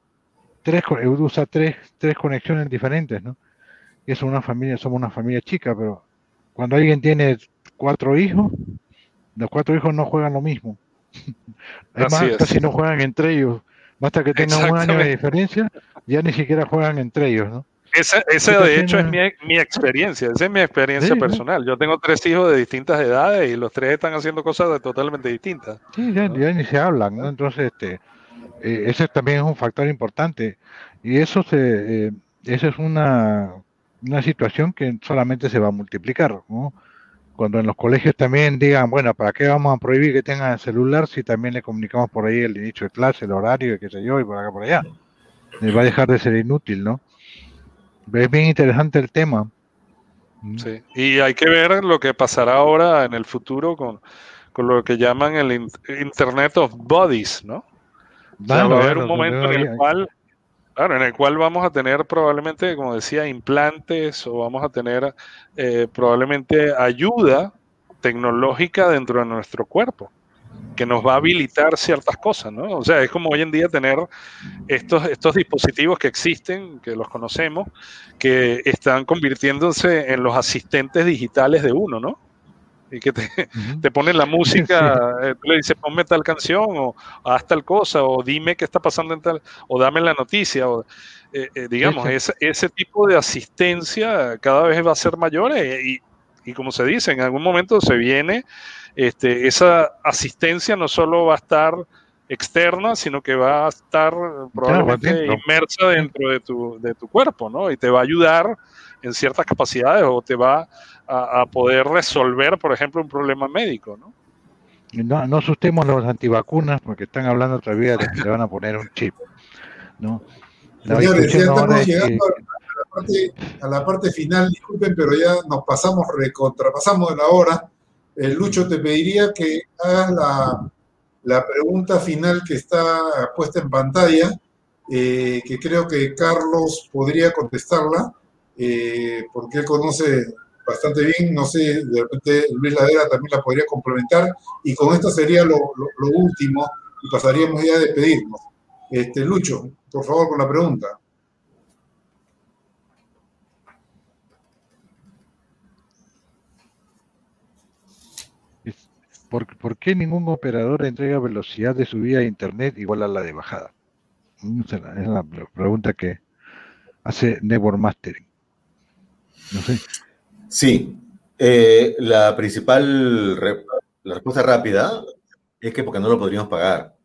tres, usa tres, tres conexiones diferentes, ¿no? Y es una familia, somos una familia chica, pero cuando alguien tiene cuatro hijos, los cuatro hijos no juegan lo mismo. [LAUGHS] Es más, casi no juegan entre ellos. Basta que tengan un año de diferencia, ya ni siquiera juegan entre ellos, ¿no? Esa, de hecho, es mi, experiencia, esa es mi experiencia personal. Yo tengo tres hijos de distintas edades y los tres están haciendo cosas totalmente distintas. Sí, ya, ni se hablan, ¿no? Entonces, este, eh, ese también es un factor importante. Y eso, se, eh, es una, una situación que solamente se va a multiplicar, ¿no? Cuando en los colegios también digan, bueno, ¿para qué vamos a prohibir que tengan el celular si también le comunicamos por ahí el inicio de clase, el horario, qué sé yo, y por acá, por allá? va a dejar de ser inútil, ¿no? Es bien interesante el tema. Mm. Sí, y hay que ver lo que pasará ahora en el futuro con, lo que llaman el Internet of Bodies, ¿no? va a haber un momento en el cual, claro, en el cual vamos a tener probablemente, como decía, implantes o vamos a tener eh, probablemente ayuda tecnológica dentro de nuestro cuerpo que nos va a habilitar ciertas cosas, ¿no? O sea, es como hoy en día tener estos, estos dispositivos que existen, que los conocemos, que están convirtiéndose en los asistentes digitales de uno, ¿no? Y que te, te ponen la [LAUGHS] música, eh, tú le dices, ponme tal canción, o haz tal cosa, o dime qué está pasando en tal, o dame la noticia, o eh, eh, digamos, ese, ese tipo de asistencia cada vez va a ser mayor y, y como se dice, en algún momento se viene este, esa asistencia no solo va a estar externa, sino que va a estar probablemente inmersa dentro de tu, de tu cuerpo, ¿no? Y te va a ayudar en ciertas capacidades o te va a, poder resolver, por ejemplo, un problema médico, ¿no? No, no asustemos a los antivacunas porque están hablando todavía de que le van a poner un chip, ¿no? Señores, ya estamos llegando a, la a la parte final, disculpen, pero ya nos pasamos, recontrapasamos de la hora. Eh, Lucho, te pediría que hagas la, pregunta final que está puesta en pantalla, eh, que creo que Carlos podría contestarla, eh, porque él conoce bastante bien, no sé, de repente Luis Ladera también la podría complementar, y con esto sería lo, último, y pasaríamos ya a despedirnos. Este, Lucho, por favor, con la pregunta. ¿Por, qué ningún operador entrega velocidad de subida a Internet igual a la de bajada? Esa es la pregunta que hace Network Mastering. No sé. Sí, eh, la principal, la respuesta rápida es que porque no lo podríamos pagar.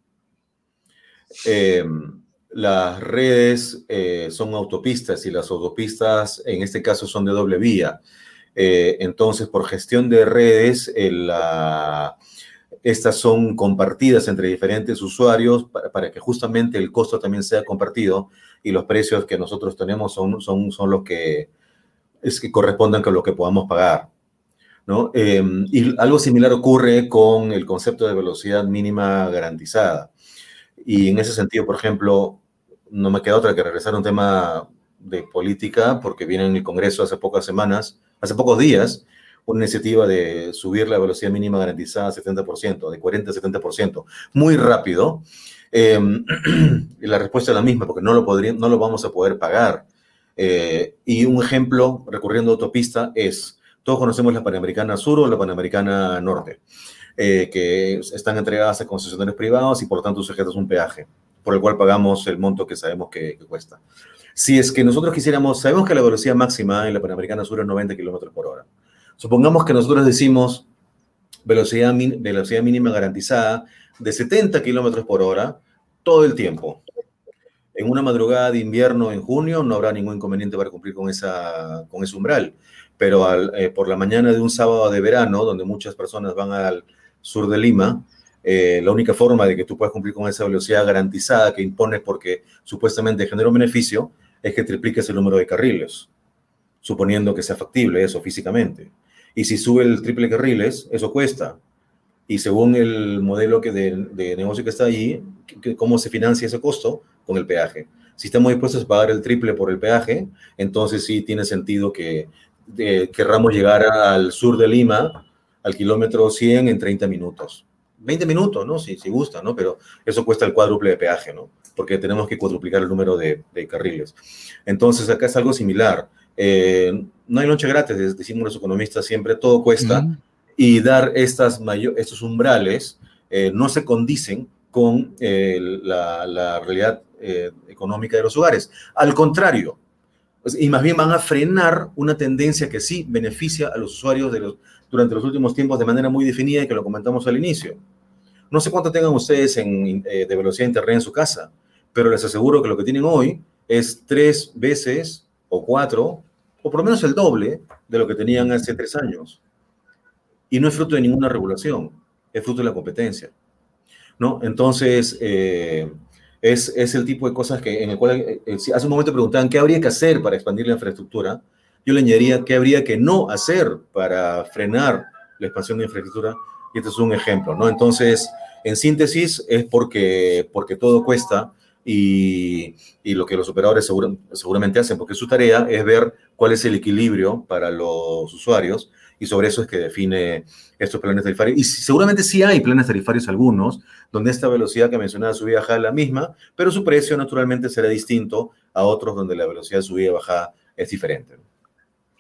Em, las redes eh, son autopistas y las autopistas en este caso son de doble vía. Eh, entonces, por gestión de redes, estas son compartidas entre diferentes usuarios para, que justamente el costo también sea compartido y los precios que nosotros tenemos son, los que, es correspondan con lo que podamos pagar. Em, y algo similar ocurre con el concepto de velocidad mínima garantizada. Y en ese sentido, por ejemplo, no me queda otra que regresar a un tema de política, porque viene en el Congreso hace pocas semanas hace pocos días una iniciativa de subir la velocidad mínima garantizada a 70%, de 40 a 70%, muy rápido. Em, y [CLEARS THROAT] la respuesta es la misma, porque no lo, no lo vamos a poder pagar. Eh, y un ejemplo, recurriendo a autopista, es, todos conocemos la Panamericana Sur o la Panamericana Norte, eh, que están entregadas a concesionarios privados y por lo tanto sujetas a un peaje, por el cual pagamos el monto que sabemos que cuesta. Si es que nosotros quisiéramos, sabemos que la velocidad máxima en la Panamericana Sur es 90 kilómetros por hora. Supongamos que nosotros decimos velocidad, velocidad mínima garantizada de 70 kilómetros por hora todo el tiempo. En una madrugada de invierno en junio no habrá ningún inconveniente para cumplir con, esa, con ese umbral, pero eh, por la mañana de un sábado de verano, donde muchas personas van al sur de Lima, eh, la única forma de que tú puedas cumplir con esa velocidad garantizada que impones porque supuestamente genera un beneficio es que tripliques el número de carriles, suponiendo que sea factible eso físicamente. Y si sube el triple carriles, eso cuesta. Y según el modelo que de, negocio que está allí, ¿cómo se financia ese costo? Con el peaje. Si estamos dispuestos a pagar el triple por el peaje, entonces sí tiene sentido que querramos llegar al sur de Lima, al kilómetro 100 en 30 minutos. 20 minutos, ¿no? Si, si gusta, ¿no? Pero eso cuesta el cuádruple de peaje, ¿no? Porque tenemos que cuadruplicar el número de, carriles. Entonces, acá es algo similar. Eh, no hay noche gratis, decimos los economistas siempre, todo cuesta. Y dar estas estos umbrales eh, no se condicen con eh, la, la, realidad económica de los hogares. Al contrario, y más bien van a frenar una tendencia que sí beneficia a los usuarios de los, durante los últimos tiempos de manera muy definida y que lo comentamos al inicio. No sé cuánto tengan ustedes en, eh, de velocidad de Internet en su casa, pero les aseguro que lo que tienen hoy es tres veces o cuatro, o por lo menos el doble de lo que tenían hace tres años. Y no es fruto de ninguna regulación, es fruto de la competencia. ¿no? Entonces, eh, es, es, el tipo de cosas que, en el cual eh, hace un momento preguntaban qué habría que hacer para expandir la infraestructura. Yo le añadiría qué habría que no hacer para frenar la expansión de infraestructura y este es un ejemplo, ¿no? Entonces, en síntesis, es porque, porque todo cuesta y, y lo que los operadores seguramente hacen, porque su tarea es ver cuál es el equilibrio para los usuarios y sobre eso es que define estos planes tarifarios. Y seguramente sí hay planes tarifarios algunos, donde esta velocidad que mencionaba subida y bajada es la misma, pero su precio naturalmente será distinto a otros donde la velocidad de subida y bajada es diferente.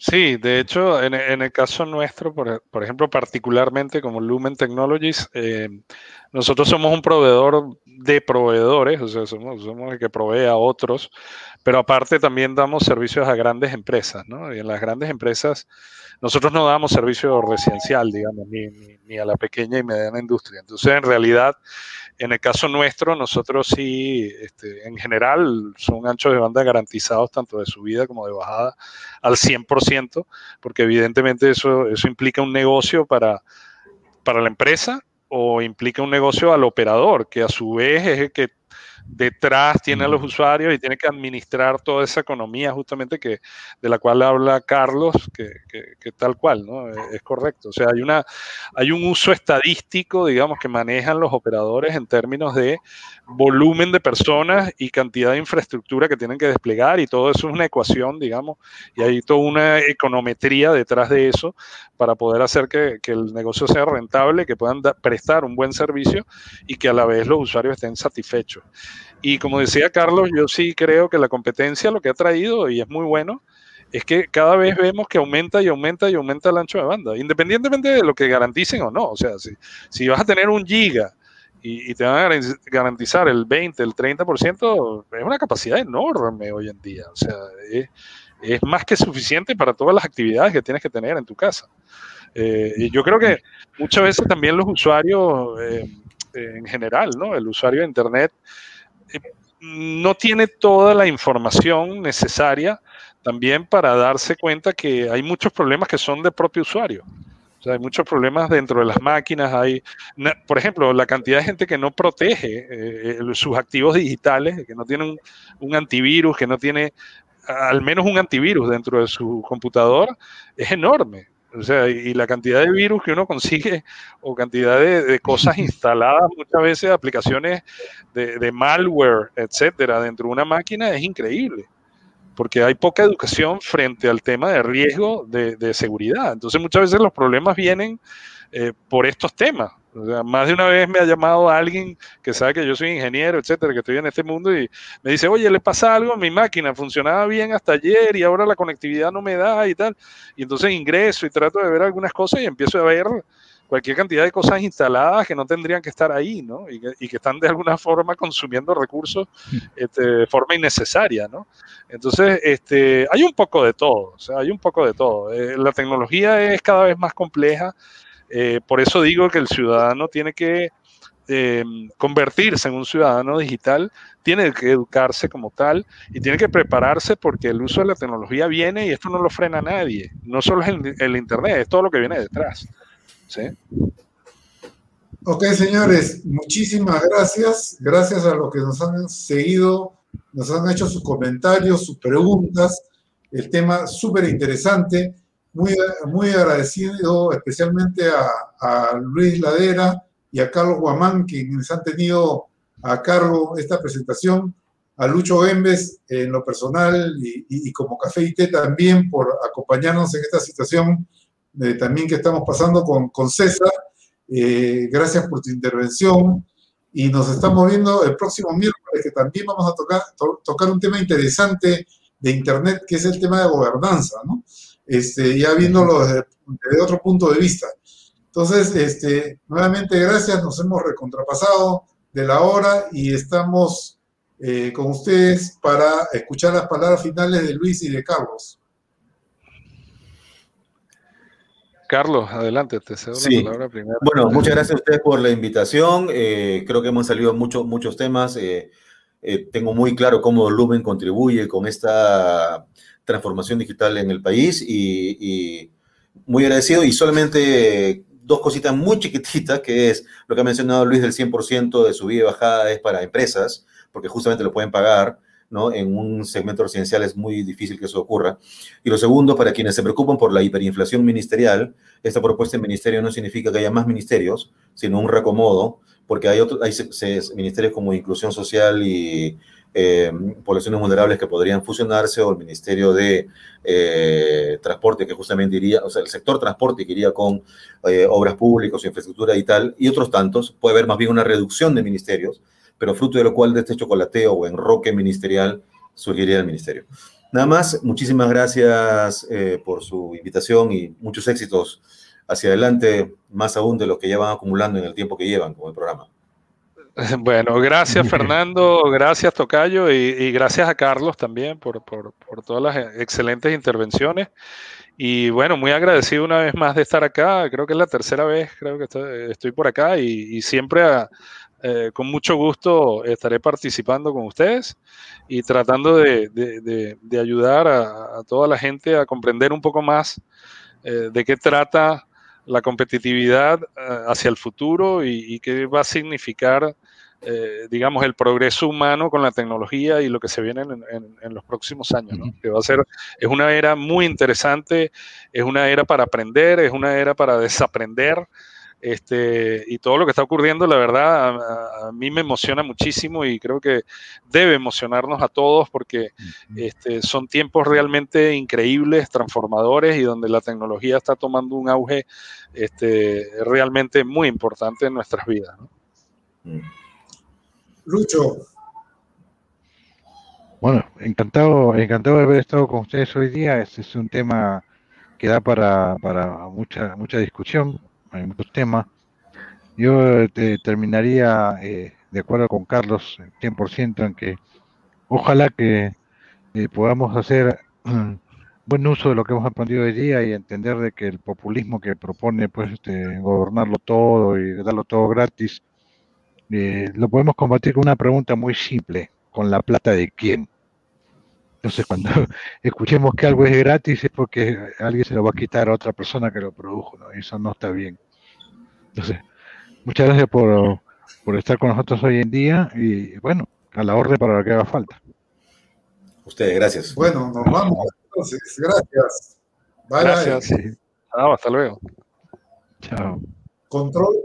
Sí, de hecho, en, el caso nuestro, por, ejemplo, particularmente como Lumen Technologies, eh, nosotros somos un proveedor de proveedores, o sea, somos, somos, el que provee a otros, pero aparte también damos servicios a grandes empresas, ¿no? Y en las grandes empresas, nosotros no damos servicio residencial, digamos, ni, ni a la pequeña y mediana industria. Entonces, en realidad, en el caso nuestro, nosotros sí, este, en general, son anchos de banda garantizados tanto de subida como de bajada al 100%, porque evidentemente eso, eso implica un negocio para, para la empresa o implica un negocio al operador, que a su vez es el que detrás tiene a los usuarios y tiene que administrar toda esa economía justamente que, de la cual habla Carlos, que, que, tal cual, ¿no? Es, correcto. O sea, hay, una, hay un uso estadístico, digamos, que manejan los operadores en términos de volumen de personas y cantidad de infraestructura que tienen que desplegar y todo eso es una ecuación, digamos, y hay toda una econometría detrás de eso para poder hacer que, que el negocio sea rentable, que puedan prestar un buen servicio y que a la vez los usuarios estén satisfechos. Y como decía Carlos, yo sí creo que la competencia lo que ha traído, y es muy bueno, es que cada vez vemos que aumenta y aumenta y aumenta el ancho de banda, independientemente de lo que garanticen o no. O sea, si, si vas a tener un giga y, te van a garantizar el 20, el 30%, es una capacidad enorme hoy en día. O sea, es, más que suficiente para todas las actividades que tienes que tener en tu casa. Eh, y yo creo que muchas veces también los usuarios eh, en general, ¿no? El usuario de Internet no tiene toda la información necesaria también para darse cuenta que hay muchos problemas que son de propio usuario. O sea, hay muchos problemas dentro de las máquinas. Hay, por ejemplo, la cantidad de gente que no protege eh, sus activos digitales, que no tiene un, un, antivirus, que no tiene al menos un antivirus dentro de su computador, es enorme. O sea, y la cantidad de virus que uno consigue o cantidad de, cosas [LAUGHS] instaladas, muchas veces aplicaciones de, malware, etcétera, dentro de una máquina es increíble. Porque hay poca educación frente al tema de riesgo de, seguridad. Entonces, muchas veces los problemas vienen eh, por estos temas. O sea, más de una vez me ha llamado alguien que sabe que yo soy ingeniero, etcétera, que estoy en este mundo y me dice, oye, le pasa algo a mi máquina, funcionaba bien hasta ayer y ahora la conectividad no me da y tal. Y entonces ingreso y trato de ver algunas cosas y empiezo a ver cualquier cantidad de cosas instaladas que no tendrían que estar ahí, ¿no? Y que, están de alguna forma consumiendo recursos este, de forma innecesaria, ¿no? Entonces, este, hay un poco de todo, o sea, hay un poco de todo. Eh, la tecnología es cada vez más compleja eh, por eso digo que el ciudadano tiene que eh, convertirse en un ciudadano digital, tiene que educarse como tal y tiene que prepararse porque el uso de la tecnología viene y esto no lo frena a nadie. No solo es el, Internet, es todo lo que viene detrás. ¿sí? Ok, señores, muchísimas gracias. Gracias a los que nos han seguido, nos han hecho sus comentarios, sus preguntas. El tema súper interesante muy, muy agradecido especialmente a, Luis Ladera y a Carlos Guamán, quienes han tenido a cargo esta presentación a Lucho Gembes en lo personal y, como Café y Té también por acompañarnos en esta situación eh, también que estamos pasando con, con César. Eh, gracias por tu intervención y nos estamos viendo el próximo miércoles que también vamos a tocar, tocar un tema interesante de Internet que es el tema de gobernanza, ¿no? Este, ya viéndolo desde, desde otro punto de vista. Entonces, este, nuevamente gracias, nos hemos recontrapasado de la hora y estamos eh, con ustedes para escuchar las palabras finales de Luis y de Carlos. Carlos, adelante, te cedo la palabra primero. Bueno, muchas gracias a ustedes por la invitación. Eh, creo que hemos salido muchos muchos temas. Eh, tengo muy claro cómo Lumen contribuye con esta transformación digital en el país y, y muy agradecido y solamente dos cositas muy chiquititas, que es lo que ha mencionado Luis del 100% de subida y bajada es para empresas porque justamente lo pueden pagar, ¿no? En un segmento residencial es muy difícil que eso ocurra. Y lo segundo, para quienes se preocupan por la hiperinflación ministerial, esta propuesta de ministerio no significa que haya más ministerios, sino un reacomodo, porque hay, otros, hay ministerios como inclusión social y eh, poblaciones vulnerables que podrían fusionarse, o el Ministerio de eh, Transporte, que justamente iría, o sea, el sector transporte que iría con eh, obras públicas, infraestructura y tal, y otros tantos. Puede haber más bien una reducción de ministerios, pero fruto de lo cual de este chocolateo o enroque ministerial surgiría el ministerio. Nada más, muchísimas gracias eh, por su invitación y muchos éxitos hacia adelante, más aún de lo que ya van acumulando en el tiempo que llevan con el programa. [LAUGHS] Bueno, gracias Fernando, gracias Tocayo y, gracias a Carlos también por, por, por, todas las excelentes intervenciones. Y bueno, muy agradecido una vez más de estar acá. Creo que es la tercera vez, creo que estoy, por acá y, y siempre a, eh, con mucho gusto estaré participando con ustedes y tratando de, ayudar a, toda la gente a comprender un poco más eh, de qué trata la competitividad eh, hacia el futuro y, qué va a significar, digamos, el progreso humano con la tecnología y lo que se viene en, los próximos años. Que va a ser, es una era muy interesante, es una era para aprender, es una era para desaprender. Este, y todo lo que está ocurriendo, la verdad, a, mí me emociona muchísimo y creo que debe emocionarnos a todos porque este, son tiempos realmente increíbles, transformadores y donde la tecnología está tomando un auge este, realmente muy importante en nuestras vidas. Mm. Lucho. Bueno, encantado, encantado de haber estado con ustedes hoy día. Este es un tema que da para, para mucha, mucha discusión hay muchos temas. Yo te terminaría eh, de acuerdo con Carlos 100% en que ojalá que eh, podamos hacer [CLEARS THROAT] buen uso de lo que hemos aprendido hoy día y entender de que el populismo que propone pues este, gobernarlo todo y darlo todo gratis, eh, lo podemos combatir con una pregunta muy simple, ¿con la plata de quién? Entonces, cuando [LAUGHS] escuchemos que algo es gratis es porque alguien se lo va a quitar a otra persona que lo produjo, ¿no? Eso no está bien. Entonces, muchas gracias por, estar con nosotros hoy en día y, bueno, a la orden para lo que haga falta. Ustedes, gracias. Bueno, nos vamos entonces. Gracias. gracias. hasta luego. Chao. Control.